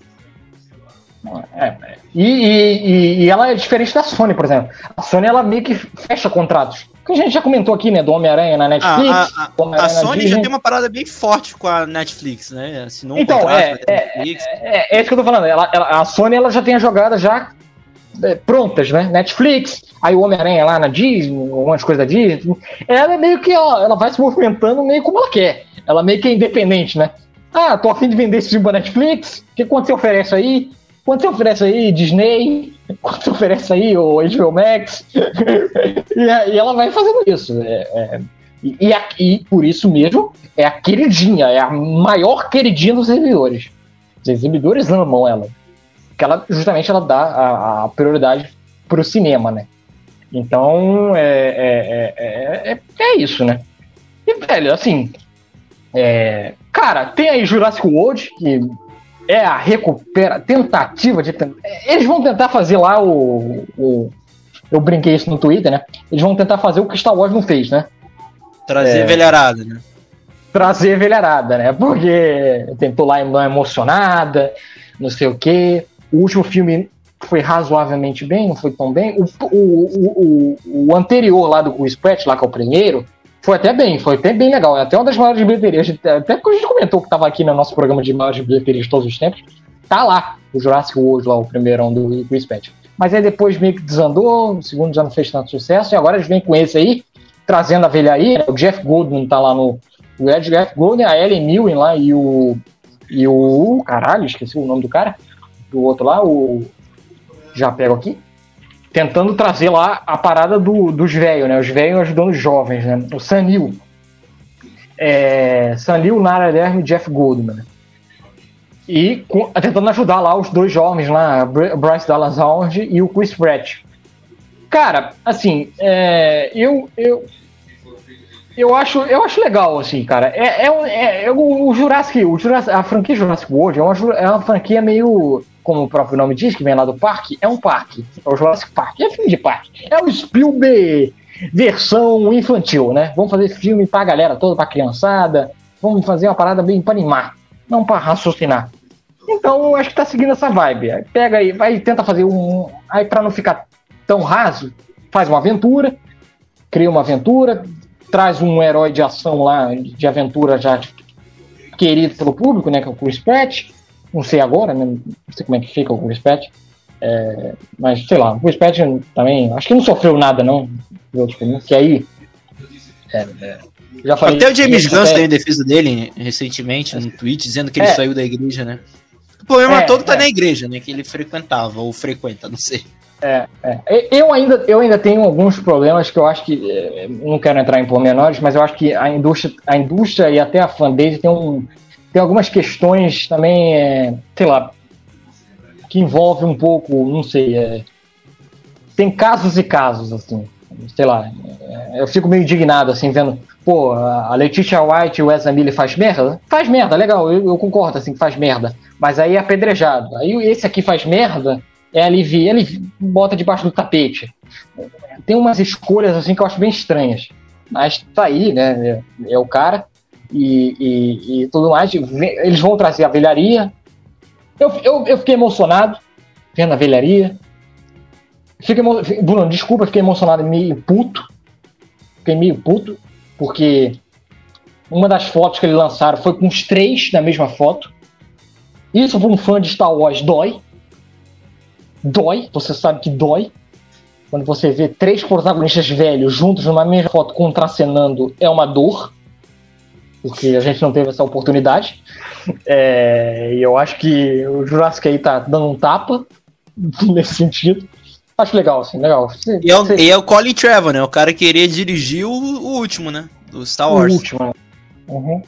É, é. E, e- e- e ela é diferente da Sony, por exemplo. A Sony ela meio que fecha contratos. Que a gente já comentou aqui, né? Do Homem-Aranha na A, Netflix. a, a, a na Sony já tem uma parada bem forte com a Netflix, né? Assinou um Então, contrato é, a Netflix. É, é isso que eu tô falando. Ela, ela- a Sony ela já tem as jogadas já é, prontas, né? Netflix, aí o Homem-Aranha lá na Disney, algumas coisas da Disney. Ela é meio que, ó, ela vai se movimentando meio como ela quer. Ela meio que é independente, né? Ah, tô afim de vender esse filme pra Netflix. O que quanto você oferece aí? Quanto você oferece aí, Disney? *laughs* Quanto você oferece aí, o HBO Max? *laughs* e, e ela vai fazendo isso. é, é, e, e e por isso mesmo, é a queridinha, é a maior queridinha dos servidores. Os exibidores amam ela. Porque ela, justamente, ela dá a, a prioridade pro cinema, né? Então, é, é, é, é, é isso, né? E, velho, assim... é, cara, tem aí Jurassic World, que é a recupera... Tentativa de... Eles vão tentar fazer lá o... o eu brinquei isso no Twitter, né? Eles vão tentar fazer o que Star Wars não fez, né? Trazer é. velharada, né? trazer velharada, né? Porque tentou lá não emocionada, não sei o quê. O último filme foi razoavelmente bem, não foi tão bem. O, o, o, o, o anterior lá do Chris Pratt, lá que é o primeiro, foi até bem, foi até bem legal. É até uma das maiores bilheterias. Até porque a gente comentou que estava aqui no nosso programa de maiores bilheterias de todos os tempos. tá lá, o Jurassic World lá, o primeirão do Chris Pratt. Mas aí depois meio que desandou, o segundo já não fez tanto sucesso, e agora eles vêm com esse aí, trazendo a velharia, né? o Jeff Goldman tá lá no... O Ed Jeff Goldman, a Ellen Millen lá e o... E o... Caralho, esqueci o nome do cara. Do outro lá, o... Já pego aqui tentando trazer lá a parada do, dos velhos, né? Os velhos ajudando os jovens, né? O Sanil. É, Sanil, Nara Lerme e Jeff Goldman. E com, tentando ajudar lá os dois jovens lá, Bryce Dallas Howard e o Chris Pratt. Cara, assim, é, eu, eu, eu acho, eu acho legal, assim, cara. É, é, é, o, Jurassic, o Jurassic, a franquia Jurassic World é uma, é uma franquia meio como o próprio nome diz, que vem lá do parque, é um parque. É o Jurassic Park. É filme de parque. É o Spielberg versão infantil, né? Vamos fazer filme pra galera toda, pra criançada. Vamos fazer uma parada bem pra animar, não pra raciocinar. Então, acho que tá seguindo essa vibe. Pega aí, vai tenta fazer um. Aí, pra não ficar tão raso, faz uma aventura, cria uma aventura, traz um herói de ação lá, de aventura já querido pelo público, né? Que é o Chris Pratt não sei agora, né? não sei como é que fica o Pratt, é, mas sei lá, o Pratt também, acho que não sofreu nada não, que aí é, é, já falei, Até o James Gunn tem defesa dele recentemente no tweet dizendo que ele é. saiu da igreja, né? O problema é, todo tá na igreja, né? Que ele frequentava ou frequenta, não sei. É, é. Eu, ainda, eu ainda tenho alguns problemas que eu acho que. Não quero entrar em pormenores, mas eu acho que a indústria, a indústria e até a fanbase tem um, tem algumas questões também, é, sei lá, que envolve um pouco, não sei, é, tem casos e casos, assim, sei lá, é, eu fico meio indignado, assim, vendo, pô, a Letitia White e o Ezra Miller faz merda? Faz merda, legal, eu, eu, concordo, assim, que faz merda, mas aí é apedrejado, aí esse aqui faz merda, é alivia, ele bota debaixo do tapete. Tem umas escolhas, assim, que eu acho bem estranhas, mas tá aí, né, é, é o cara, e, e, e tudo mais. Eles vão trazer a velharia. Eu, eu, eu fiquei emocionado vendo a velharia. Fiquei, Bruno, desculpa, fiquei emocionado meio puto. Fiquei meio puto, porque uma das fotos que eles lançaram foi com os três na mesma foto. Isso para um fã de Star Wars dói. Dói, você sabe que dói. Quando você vê três protagonistas velhos juntos numa mesma foto contracenando, é uma dor porque a gente não teve essa oportunidade. É, e eu acho que o Jurassic aí tá dando um tapa *laughs* nesse sentido. Acho legal, assim, legal. E é, o, e é o Colin Trevor, né? O cara queria dirigir o, o último, né? Do Star Wars. O último, né? Uhum.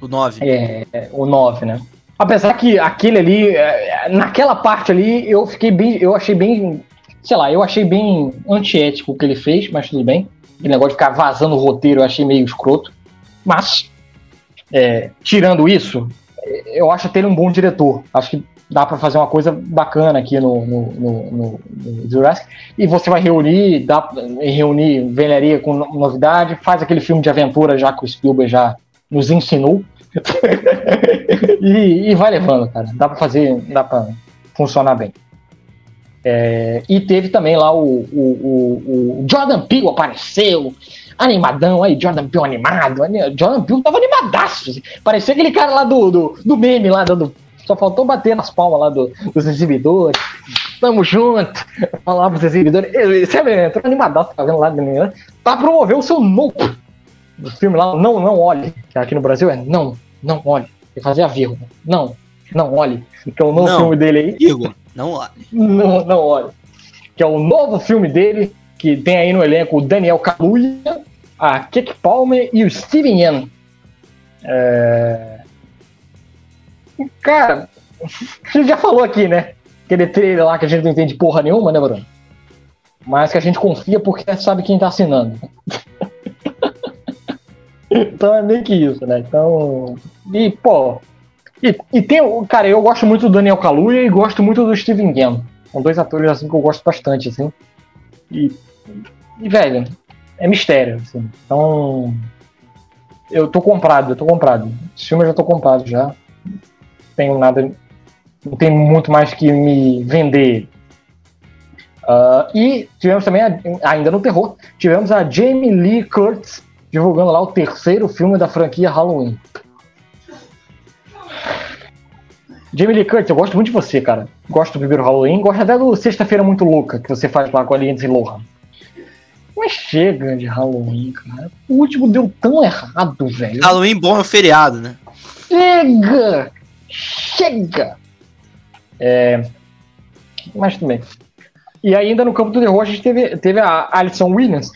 O 9. É, é, o 9, né? Apesar que aquele ali, é, naquela parte ali, eu fiquei bem. Eu achei bem. Sei lá, eu achei bem antiético o que ele fez, mas tudo bem. O negócio de ficar vazando o roteiro eu achei meio escroto. Mas, é, tirando isso, eu acho até ele um bom diretor. Acho que dá para fazer uma coisa bacana aqui no, no, no, no, Jurassic. E você vai reunir, dá, reunir velharia com novidade, faz aquele filme de aventura já que o Spielberg já nos ensinou. *laughs* e, e, vai levando, cara. Dá para fazer, dá para funcionar bem. É, e teve também lá o, o, o, o Jordan Peele apareceu, animadão aí, Jordan Peele animado. Jordan Peele tava animadaço. Assim. Parecia aquele cara lá do, do, do meme lá, dando. Só faltou bater nas palmas lá do, dos exibidores. Tamo junto. *laughs* Falar pros exibidores. Você entrou animadaço, tá vendo lá de manhã. Pra promover o seu novo O filme lá, Não, Não Olhe. Que aqui no Brasil é Não, Não Olhe. Ele fazia a vírgula. Não, Não Olhe. Que é o novo não, filme dele aí. Vírgula. Não olhe. Não, não olhe. Que é o novo filme dele, que tem aí no elenco o Daniel Kaluuya, a Keke Palmer e o Steven Yeun. É... Cara, a gente já falou aqui, né? Aquele trailer lá que a gente não entende porra nenhuma, né, Bruno? Mas que a gente confia porque sabe quem tá assinando. *laughs* então é meio que isso, né? Então. E, pô. E, e tem. Cara, eu gosto muito do Daniel Kaluuya e gosto muito do Steven Yeun. São dois atores assim que eu gosto bastante, assim. E. E, velho, é mistério. Assim. Então. Eu tô comprado, eu tô comprado. Esse filme eu já tô comprado já. Não tenho nada. Não tem muito mais que me vender. Uh, e tivemos também, a, ainda no terror, tivemos a Jamie Lee Curtis divulgando lá o terceiro filme da franquia Halloween. Jamie Lee Curtis, eu gosto muito de você, cara. Gosto do primeiro Halloween, gosto até do Sexta-feira Muito Louca, que você faz lá com a Lindsay Lohan. Mas chega de Halloween, cara. O último deu tão errado, velho. Halloween bom é feriado, né? Chega! Chega! É. Mas também. E ainda no campo do terror a gente teve, teve a Alison Williams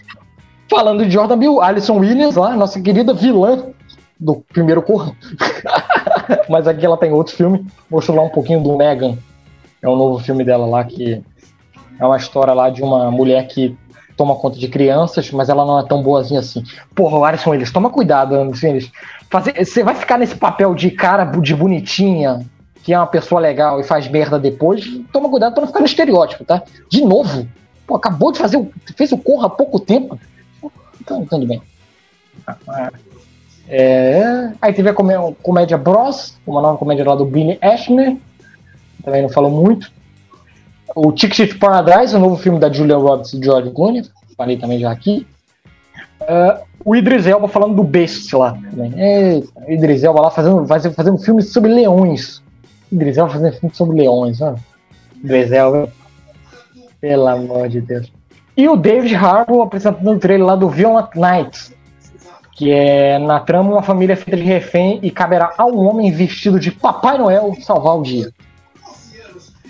falando de Jordan Bill. Alison Williams lá, nossa querida vilã do primeiro Corra. *laughs* *laughs* Mas aqui ela tem outro filme. Mostrou lá um pouquinho do Megan. É um novo filme dela lá que é uma história lá de uma mulher que toma conta de crianças, mas ela não é tão boazinha assim. Porra, o Alison Williams, toma cuidado, Williams. Fazer, você vai ficar nesse papel de cara de bonitinha, que é uma pessoa legal e faz merda depois, toma cuidado pra não ficar no estereótipo, tá? De novo. Pô, acabou de fazer o. fez o Corra há pouco tempo. Então, tudo bem. É, aí teve a comédia Bros, uma nova comédia lá do Billy Ashner. Também não falou muito. O Ticket to Paradise, o novo filme da Julia Roberts e George Clooney. Falei também já aqui. Uh, o Idris Elba falando do Beast lá. Eita, o Idris Elba lá fazendo, fazendo filme sobre leões. Idris Elba fazendo filme sobre leões, ó. Idris Elba. Pelo amor de Deus. E o David Harbour apresentando o trailer lá do Violent Night. Que é, na trama, uma família feita de refém e caberá a um homem vestido de Papai Noel salvar o dia.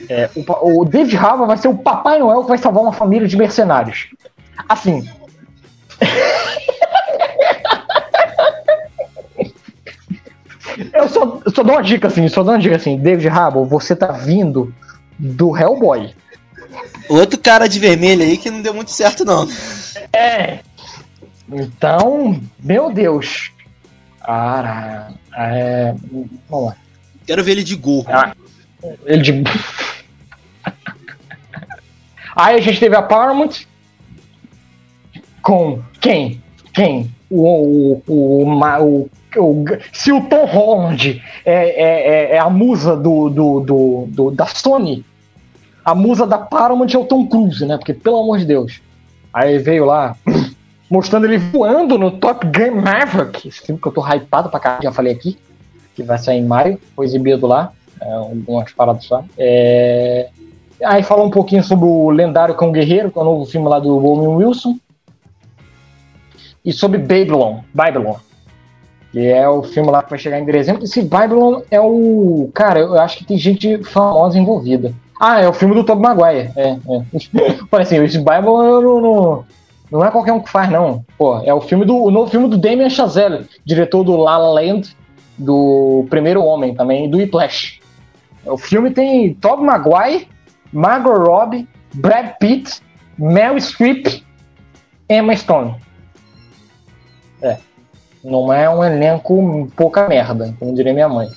É, o, o David Harbour vai ser o Papai Noel que vai salvar uma família de mercenários. Assim. eu, só, eu só dou uma dica assim, só dou uma dica assim, David Harbour, você tá vindo do Hellboy. Outro cara de vermelho aí que não deu muito certo, não. É. Então, meu Deus. Cara, é... vamos lá. Quero ver ele de gorro. Ah, ele de. *laughs* Aí a gente teve a Paramount com quem? Quem? O, o, o, o, se o Tom Holland é, é, é, é a musa do, do, do, do, da Sony, a musa da Paramount é o Tom Cruise, né? Porque, pelo amor de Deus. Aí veio lá, mostrando ele voando no Top Gun Maverick, esse filme que eu tô hypado pra caralho, já falei aqui, que vai sair em maio, foi exibido lá, é, algumas paradas lá. É... Aí falou um pouquinho sobre o lendário Cão Guerreiro, que é o novo filme lá do Owen Wilson. E sobre Babylon, Babylon, que é o filme lá que vai chegar em dezembro. Esse Babylon é o. Cara, eu acho que tem gente famosa envolvida. Ah, é o filme do Tobey Maguire. É, é. *laughs* Falei assim, esse Babylon não, não, não, é qualquer um que faz, não. Pô, é o filme do o novo filme do Damien Chazelle, diretor do La La Land, do Primeiro Homem também, e do Whiplash. O filme tem Tobey Maguire, Margot Robbie, Brad Pitt, Mel Streep, Emma Stone. É. Não é um elenco pouca merda, como diria minha mãe.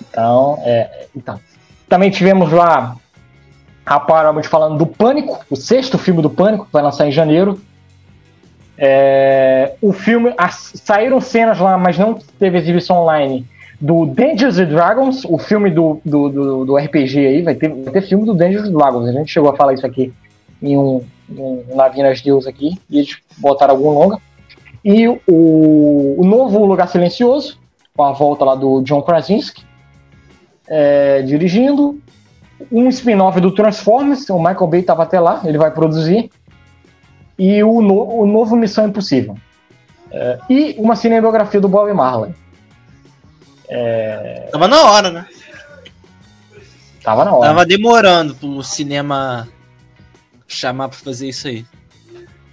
Então, é. Então. Também tivemos lá a Paramount falando do Pânico, o sexto filme do Pânico, que vai lançar em janeiro. É, o filme. saíram cenas lá, mas não teve exibição online do and Dragons, o filme do, do, do, do, RPG aí, vai ter, vai ter filme do and Dragons. A gente chegou a falar isso aqui em um, um Navinas Deus aqui, e eles botaram algum longa. E o, o novo Lugar Silencioso, com a volta lá do John Krasinski, é, dirigindo. Um spin-off do Transformers, o Michael Bay estava até lá, ele vai produzir. E o, no, o novo Missão Impossível. É, e uma cinematografia do Bob Marley. É... Tava na hora, né? Tava na hora. Tava demorando pro cinema chamar pra fazer isso aí.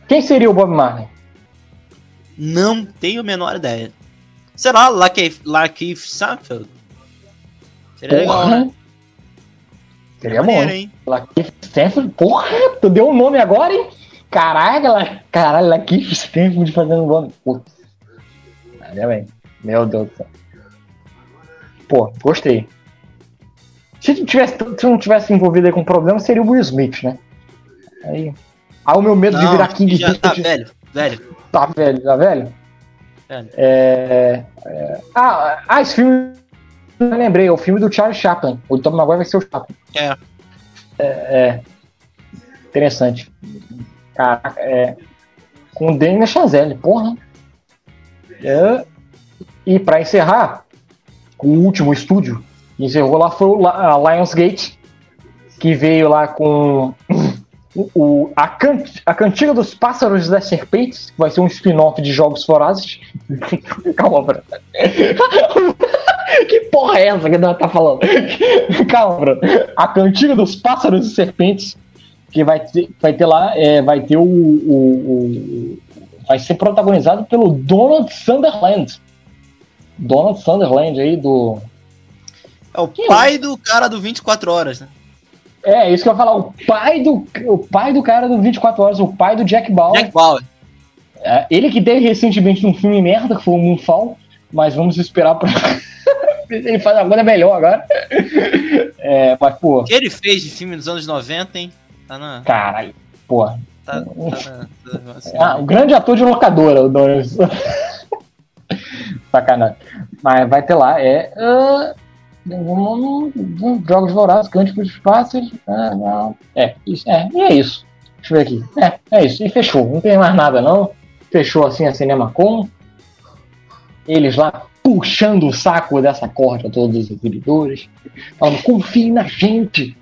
Quem seria o Bob Marley? Não tenho a menor ideia. Será Lakeith, Stanfield? Seria porra. legal, né? Seria bom. Hein? Lakeith Stanfield, porra, tu deu um nome agora, hein? Caraca, caralho, Lakeith Stanfield fazendo nome. Putz. Ainda bem. Meu Deus do céu. Pô, gostei. Se não tivesse, se não tivesse envolvido aí com problema, seria o Will Smith, né? Aí. Aí o meu medo não, de virar King já tá velho, velho. Tá velho, tá velho? Velho. É, é... Ah, ah, esse filme. Eu lembrei, é o filme do Charles Chaplin. O Tom Maguire vai ser o Chaplin. É. É. é. Interessante. Caraca, é. Com o Daniel Chazelle, porra. É. E pra encerrar, o último estúdio encerrou lá foi o a Lionsgate, que veio lá com o, o a, can, a Cantiga dos Pássaros e das Serpentes, que vai ser um spin-off de Jogos Vorazes. *laughs* Calma, bro. *laughs* que porra é essa que ela tá falando? *laughs* Calma, bro. A Cantiga dos Pássaros e Serpentes, que vai ter, vai ter lá, é, vai ter o, o, o, vai ser protagonizado pelo Donald Sunderland. Donald Sunderland aí do é o pai do cara do 24 horas, né? É, isso que eu ia falar. O pai do, o pai do cara do 24 Horas, o pai do Jack Bauer. Jack Bauer. É, ele que teve recentemente um filme merda, que foi o Moonfall, mas vamos esperar pra. *laughs* ele faz agora melhor agora. É, mas, pô. O que ele fez de filme dos anos 90, hein? Tá na. Caralho, pô. Tá, tá na, tá, assim, ah, o grande ator de locadora, o Doris. *laughs* Sacanagem. Mas vai ter lá, é. Uh Jogos vorazes, cânticos fáceis. É, isso, é, e é isso. Deixa eu ver aqui. É, é isso. E fechou. Não tem mais nada, não. Fechou assim a CinemaCon. Eles lá puxando o saco dessa corda todos os exibidores. Falando, confiem na gente.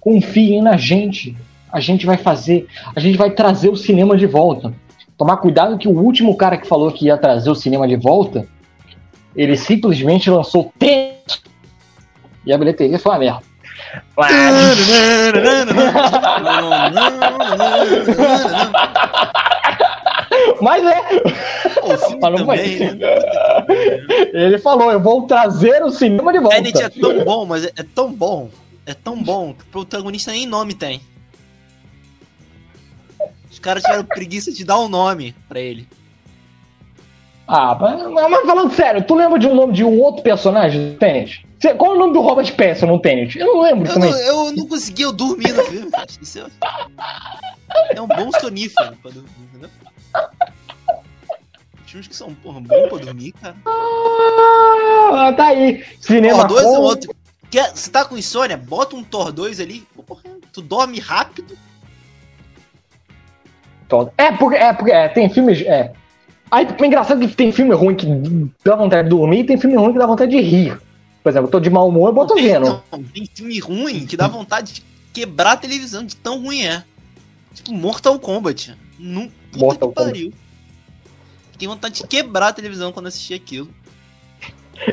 Confiem na gente. A gente vai fazer. A gente vai trazer o cinema de volta. Tomar cuidado que o último cara que falou que ia trazer o cinema de volta, ele simplesmente lançou três e a bilheteria foi uma merda. Mas é. Falou também, né? Ele falou: eu vou trazer o cinema de volta. Tenet é tão bom, mas é, é tão bom. É tão bom que o protagonista nem nome tem. Os caras tiveram preguiça de dar um nome pra ele. Ah, mas, mas falando sério, tu lembra de um nome de um outro personagem do Tenet? Qual é o nome do Robert Pattinson no Tenet? Eu não lembro eu também. Não, eu não consegui eu dormir no filme. Isso é... é um bom sonífero pra dormir, entendeu? Filmes que são, porra, bom pra dormir, cara. Ah, tá aí. Cinema Thor 2 é outro. Quer, você tá com insônia? Bota um Thor 2 ali. Porra, tu dorme rápido. É, porque, é, porque é, tem filmes. É. Aí é engraçado que tem filme ruim que dá vontade de dormir e tem filme ruim que dá vontade de rir. Por exemplo, eu tô de mau humor, eu boto não, vendo. Não, tem filme ruim que dá vontade de quebrar a televisão de tão ruim é. Tipo Mortal Kombat. Não, Mortal pariu. Fiquei vontade de quebrar a televisão quando assisti aquilo.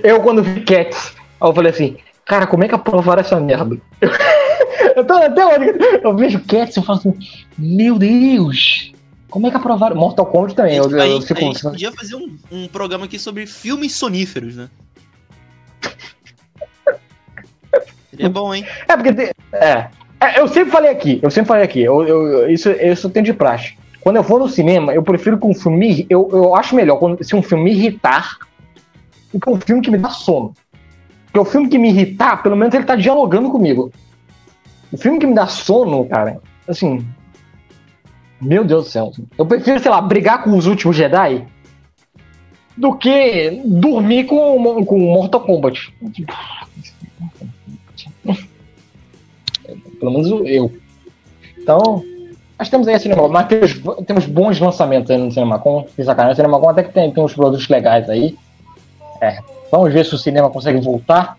Eu, quando vi Cats, eu falei assim, cara, como é que aprovaram essa merda? *laughs* eu tô até hoje, eu vejo Cats e eu falo assim, meu Deus, como é que aprovaram? Mortal Kombat também. A gente, eu, eu, eu fico... a gente podia fazer um, um programa aqui sobre filmes soníferos, né? Seria bom, hein? É, porque. Tem, é, é, Eu sempre falei aqui, eu sempre falei aqui, eu, eu, isso, isso tem de praxe. Quando eu vou no cinema, eu prefiro que um filme. Eu, eu acho melhor quando, se um filme me irritar do que um filme que me dá sono. Porque o filme que me irritar, pelo menos ele tá dialogando comigo. O filme que me dá sono, cara, assim. Meu Deus do céu. Eu prefiro, sei lá, brigar com os últimos Jedi do que dormir com, com Mortal Kombat. Pelo menos eu. Então, nós temos aí a Cinema, mas temos, temos bons lançamentos aí no CinemaCon. Que sacanagem, o CinemaCon até que tem, tem uns produtos legais aí. É, vamos ver se o cinema consegue voltar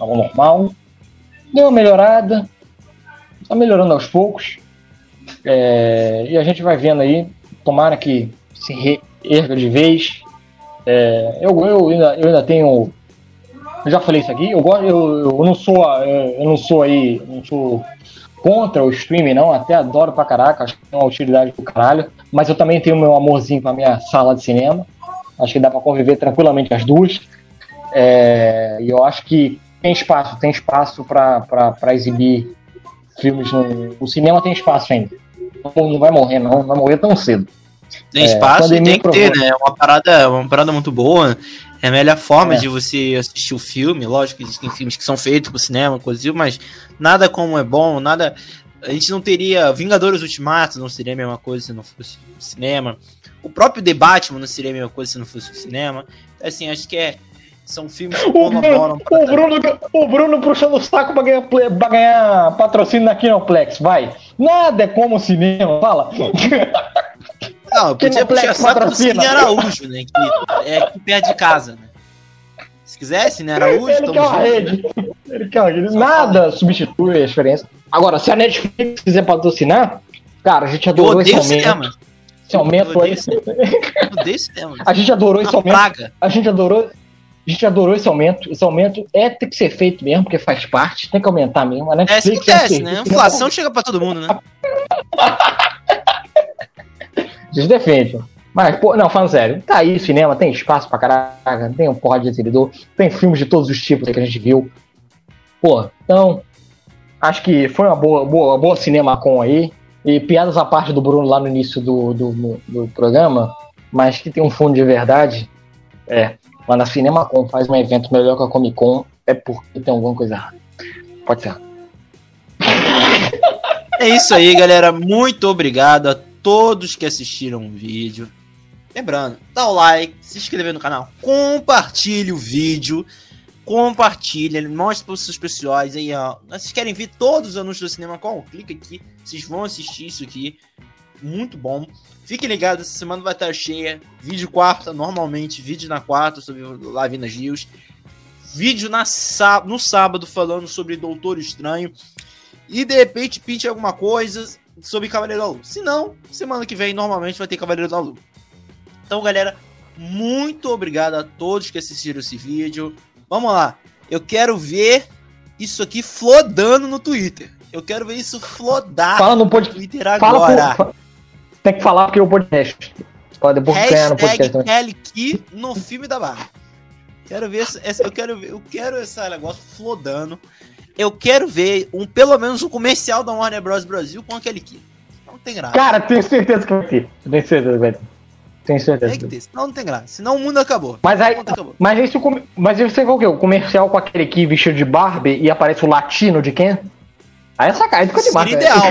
ao normal. Deu uma melhorada. Está melhorando aos poucos. É, e a gente vai vendo aí. Tomara que se reerga de vez. É, eu, eu, ainda, eu ainda tenho eu já falei isso aqui, eu, eu, eu não sou eu não sou aí, não sou contra o streaming, não, até adoro pra caraca, acho que tem uma utilidade do caralho, mas eu também tenho meu amorzinho com a minha sala de cinema, acho que dá pra conviver tranquilamente as duas, é, e eu acho que tem espaço, tem espaço para exibir filmes no, no cinema, tem espaço ainda, não, não vai morrer não, não vai morrer tão cedo. Tem espaço é, e tem que ter, né? É uma parada, uma parada muito boa. É a melhor forma é. de você assistir o filme. Lógico que existem filmes que são feitos pro cinema, coisa mas nada como é bom, nada. A gente não teria. Vingadores Ultimato não seria a mesma coisa se não fosse o cinema. O próprio The Batman não seria a mesma coisa se não fosse o cinema. Então, assim, acho que é. São filmes que o Bruno, o Bruno, o Bruno puxando o saco pra ganhar, pra ganhar patrocínio na Kinoplex, vai. Nada é como o cinema, fala. *laughs* Não, podia puxar saco do Cine Araújo, né? Que é aqui perto de casa, né? Se quiser, Cine Araújo, Ele quer uma junto. rede. Ele quer uma rede. Nada substitui a experiência. Agora, se a Netflix quiser patrocinar, cara, a gente Eu adorou esse aumento. cinema. Esse aumento Eu aí. odeio cinema. A gente adorou esse aumento. praga. A gente adorou. A gente adorou esse aumento. Esse aumento é tem que ser feito mesmo, porque faz parte, tem que aumentar mesmo. A É que Netflix é acontece, né? serviço, Inflação chega pra todo mundo, né? *laughs* A gente defende. Mas, pô, não, falando sério, tá aí, cinema, tem espaço pra caraca, tem um porra de exibidor, tem filmes de todos os tipos que a gente viu. Pô, então, acho que foi uma boa, boa, boa cinema com aí. E piadas à parte do Bruno lá no início do, do, do programa, mas que tem um fundo de verdade. É, lá na CinemaCon faz um evento melhor que a Comic Con, é porque tem alguma coisa errada. Pode ser. É isso aí, galera. Muito obrigado a todos que assistiram o vídeo. Lembrando, dá o like, se inscrever no canal, compartilhe o vídeo, compartilha, mostre para os seus pessoais aí, ó. Vocês querem ver todos os anúncios do Cinema Com? Clica aqui, vocês vão assistir isso aqui. Muito bom. Fiquem ligados, essa semana vai estar cheia. Vídeo quarta, normalmente, vídeo na quarta sobre Lavinas Rios. Vídeo na no sábado falando sobre Doutor Estranho. E de repente pinte alguma coisa sobre Cavaleiro da Lua. Se não, semana que vem normalmente vai ter Cavaleiro da Lua. Então, galera, muito obrigado a todos que assistiram esse vídeo. Vamos lá. Eu quero ver isso aqui flodando no Twitter. Eu quero ver isso flodar Fala no no podcast. Twitter agora. pro- Tem que falar porque o podcast. Pode ganhar no podcast Hashtag. Kelly Key no filme da barra. Quero ver essa, essa- eu quero ver, eu quero esse negócio flodando. Eu quero ver um pelo menos um comercial da Warner Bros Brasil com aquele Key. Não tem graça. Cara, tenho certeza que vai ter. Tenho certeza que vai ter. Tenho certeza. Tem que ter, senão não tem graça. Senão o mundo acabou. Mas aí, acabou. mas aí se o come- mas aí você qual que é? O comercial com aquele aqui vestido de Barbie e aparece o latino de quem? Aí é sacanagem, fica demais. Seria ideal.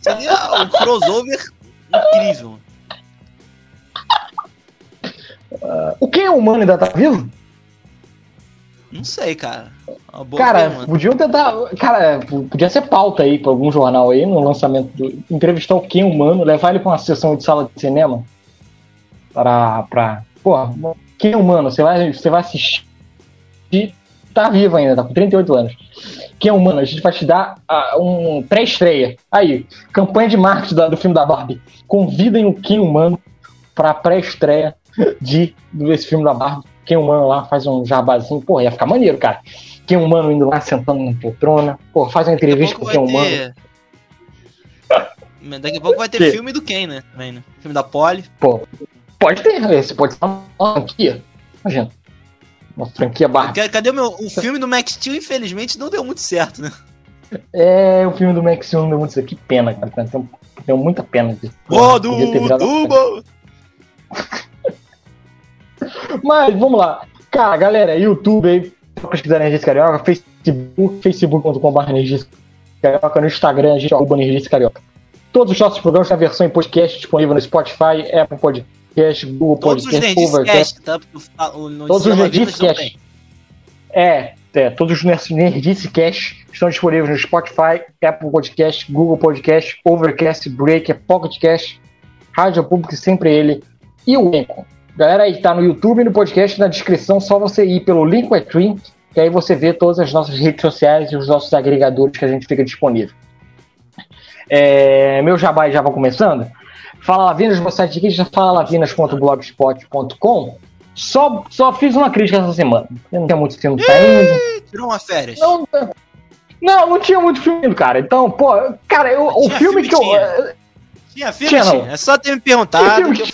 Seria um crossover incrível. O quem é humano ainda tá vivo? Não sei, cara. Cara, pergunta. podiam tentar. Cara, podia ser pauta aí pra algum jornal aí no lançamento do. Entrevistar o Ken humano, levar ele pra uma sessão de sala de cinema. Pra. pra pô, Ken humano, você vai, você vai assistir. Tá vivo ainda, tá com 38 anos. Ken humano, a gente vai te dar ah, um pré-estreia. Aí, campanha de marketing da- do filme da Barbie. Convidem o Ken humano pra pré-estreia de desse filme da Barbie. Ken humano lá faz um jabazinho. Pô, ia ficar maneiro, cara. Ken humano indo lá sentando na poltrona. Pô, faz uma entrevista com o vai Ken humano. ter. *laughs* Daqui a pouco vai ter Que? filme do Ken, né? Também, né? Filme da Polly. Pô, pode ter, esse pode ser uma franquia. Imagina. Uma franquia barra. Ca- Cadê o meu. O filme do Max Steel, infelizmente, não deu muito certo, né? É, o filme do Max Steel não deu muito certo. Que pena, cara. Tenho, tenho muita pena disso. Virado- Tubo! *laughs* Mas vamos lá. Cara, galera, YouTube aí, pra pesquisar Energias Carioca, Facebook, facebook.com.br Energias Carioca, no Instagram, a gente arroba Energias Carioca. Todos os nossos programas têm a versão em podcast disponível no Spotify, Apple Podcast, Google Todos Podcast, Overcast. Tá? Todos os Notícia Nerdice Lavinas não Cast. tem. É, é, todos os Ner- Nerdice Cash estão disponíveis no Spotify, Apple Podcast, Google Podcast, Overcast, Breaker, Pocket Cast, Rádio Público, sempre ele, e o Anchor. Galera aí tá no YouTube e no podcast, na descrição, só você ir pelo Linktree, que aí você vê todas as nossas redes sociais e os nossos agregadores que a gente fica disponível. É, meu jabá já vai começando. Fala Lavinas, meu site aqui já fala lavinas.blogspot.com. Só, só fiz uma crítica essa semana. Eu não tinha muito filme saindo. Tirou uma férias. Não, não, não tinha muito filme, cara. Então, pô, cara, eu- o Tinha filme filme, que eu. tinha. Tinha filme, Tinha, tinha. não. É só ter me Que perguntado filme que eu que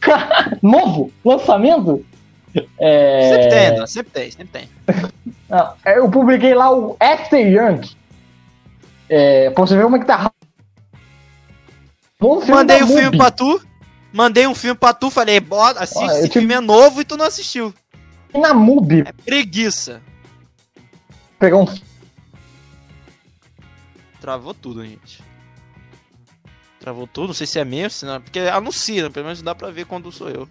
falava. *laughs* novo lançamento? É, Sempre tem, sempre tem, sempre tem. não, eu publiquei lá o After Young. É, pra você ver como é que tá. Filme Mandei um filme pra tu. Mandei um filme pra tu, falei, bota, assiste, eu esse filme é novo e tu não assistiu. Na Mubi. É preguiça. Pegar um. Travou tudo, gente. Travou tudo, não sei se é mesmo, se não, porque anuncia, pelo menos dá pra ver quando sou eu.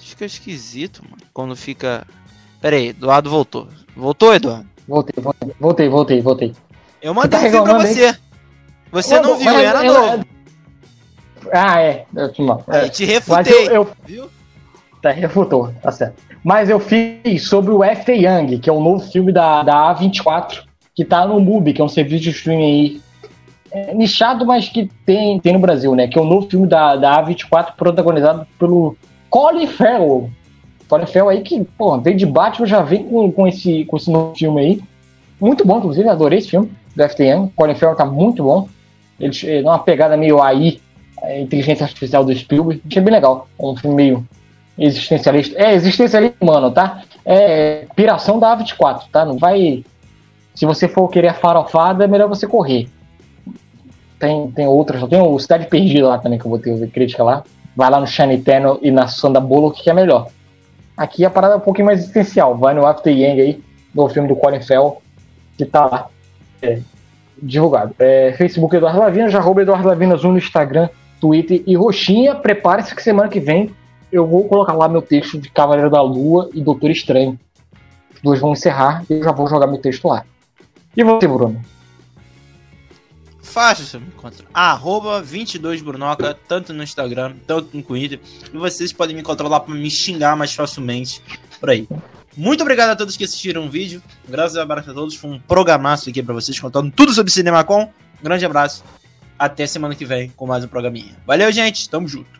Fica esquisito, mano, quando fica... Pera aí, Eduardo voltou. Voltou, Eduardo? Voltei, voltei, voltei, voltei, voltei. Eu mandei tá um filme pra você. Você não Mas- viu, mas- era eu- novo. Ah, é. Eu, não, é. Aí te refutei, eu, eu, viu? Tá, refutou, tá certo. Mas eu fiz sobre o F. Young, que é o novo filme da, da A24, que tá no MUBI, que é um serviço de streaming aí. É, nichado, mas que tem, tem no Brasil, né? Que é o novo filme da, da A24, protagonizado pelo Colin Farrell. Colin Farrell aí que, pô, veio de Batman, já vem com, com, esse, com esse novo filme aí. Muito bom, inclusive, adorei esse filme do F. Young. Colin Farrell tá muito bom. Ele, dá uma pegada meio aí, a inteligência artificial do Spielberg. Achei bem legal. É um filme meio existencialista. É existencialista humano, tá? É piração da A24, tá? Não vai. Se você for querer farofada, é melhor você correr. Tem, tem outras, tem o Cidade Perdida lá também, que eu vou ter crítica lá. Vai lá no Shane Terno e na Sandra Bullock, que é melhor. Aqui a parada é um pouquinho mais existencial. Vai no After Yang aí, no filme do Colin Fell, que tá lá. É, divulgado. É, Facebook Eduardo Lavinas, arroba Eduardo Lavinas 1 no Instagram, Twitter e Roxinha. Prepare-se que semana que vem eu vou colocar lá meu texto de Cavaleiro da Lua e Doutor Estranho. Os dois vão encerrar e eu já vou jogar meu texto lá. E você, Bruno? Fácil você me encontrar. Arroba 22brunoca, tanto no Instagram, tanto no Twitter. E vocês podem me encontrar lá para me xingar mais facilmente por aí. Muito obrigado a todos que assistiram o vídeo. Graças a abraço a todos. Foi um programaço aqui para vocês contando tudo sobre CinemaCon. Um grande abraço. Até semana que vem com mais um programinha. Valeu, gente. Tamo junto.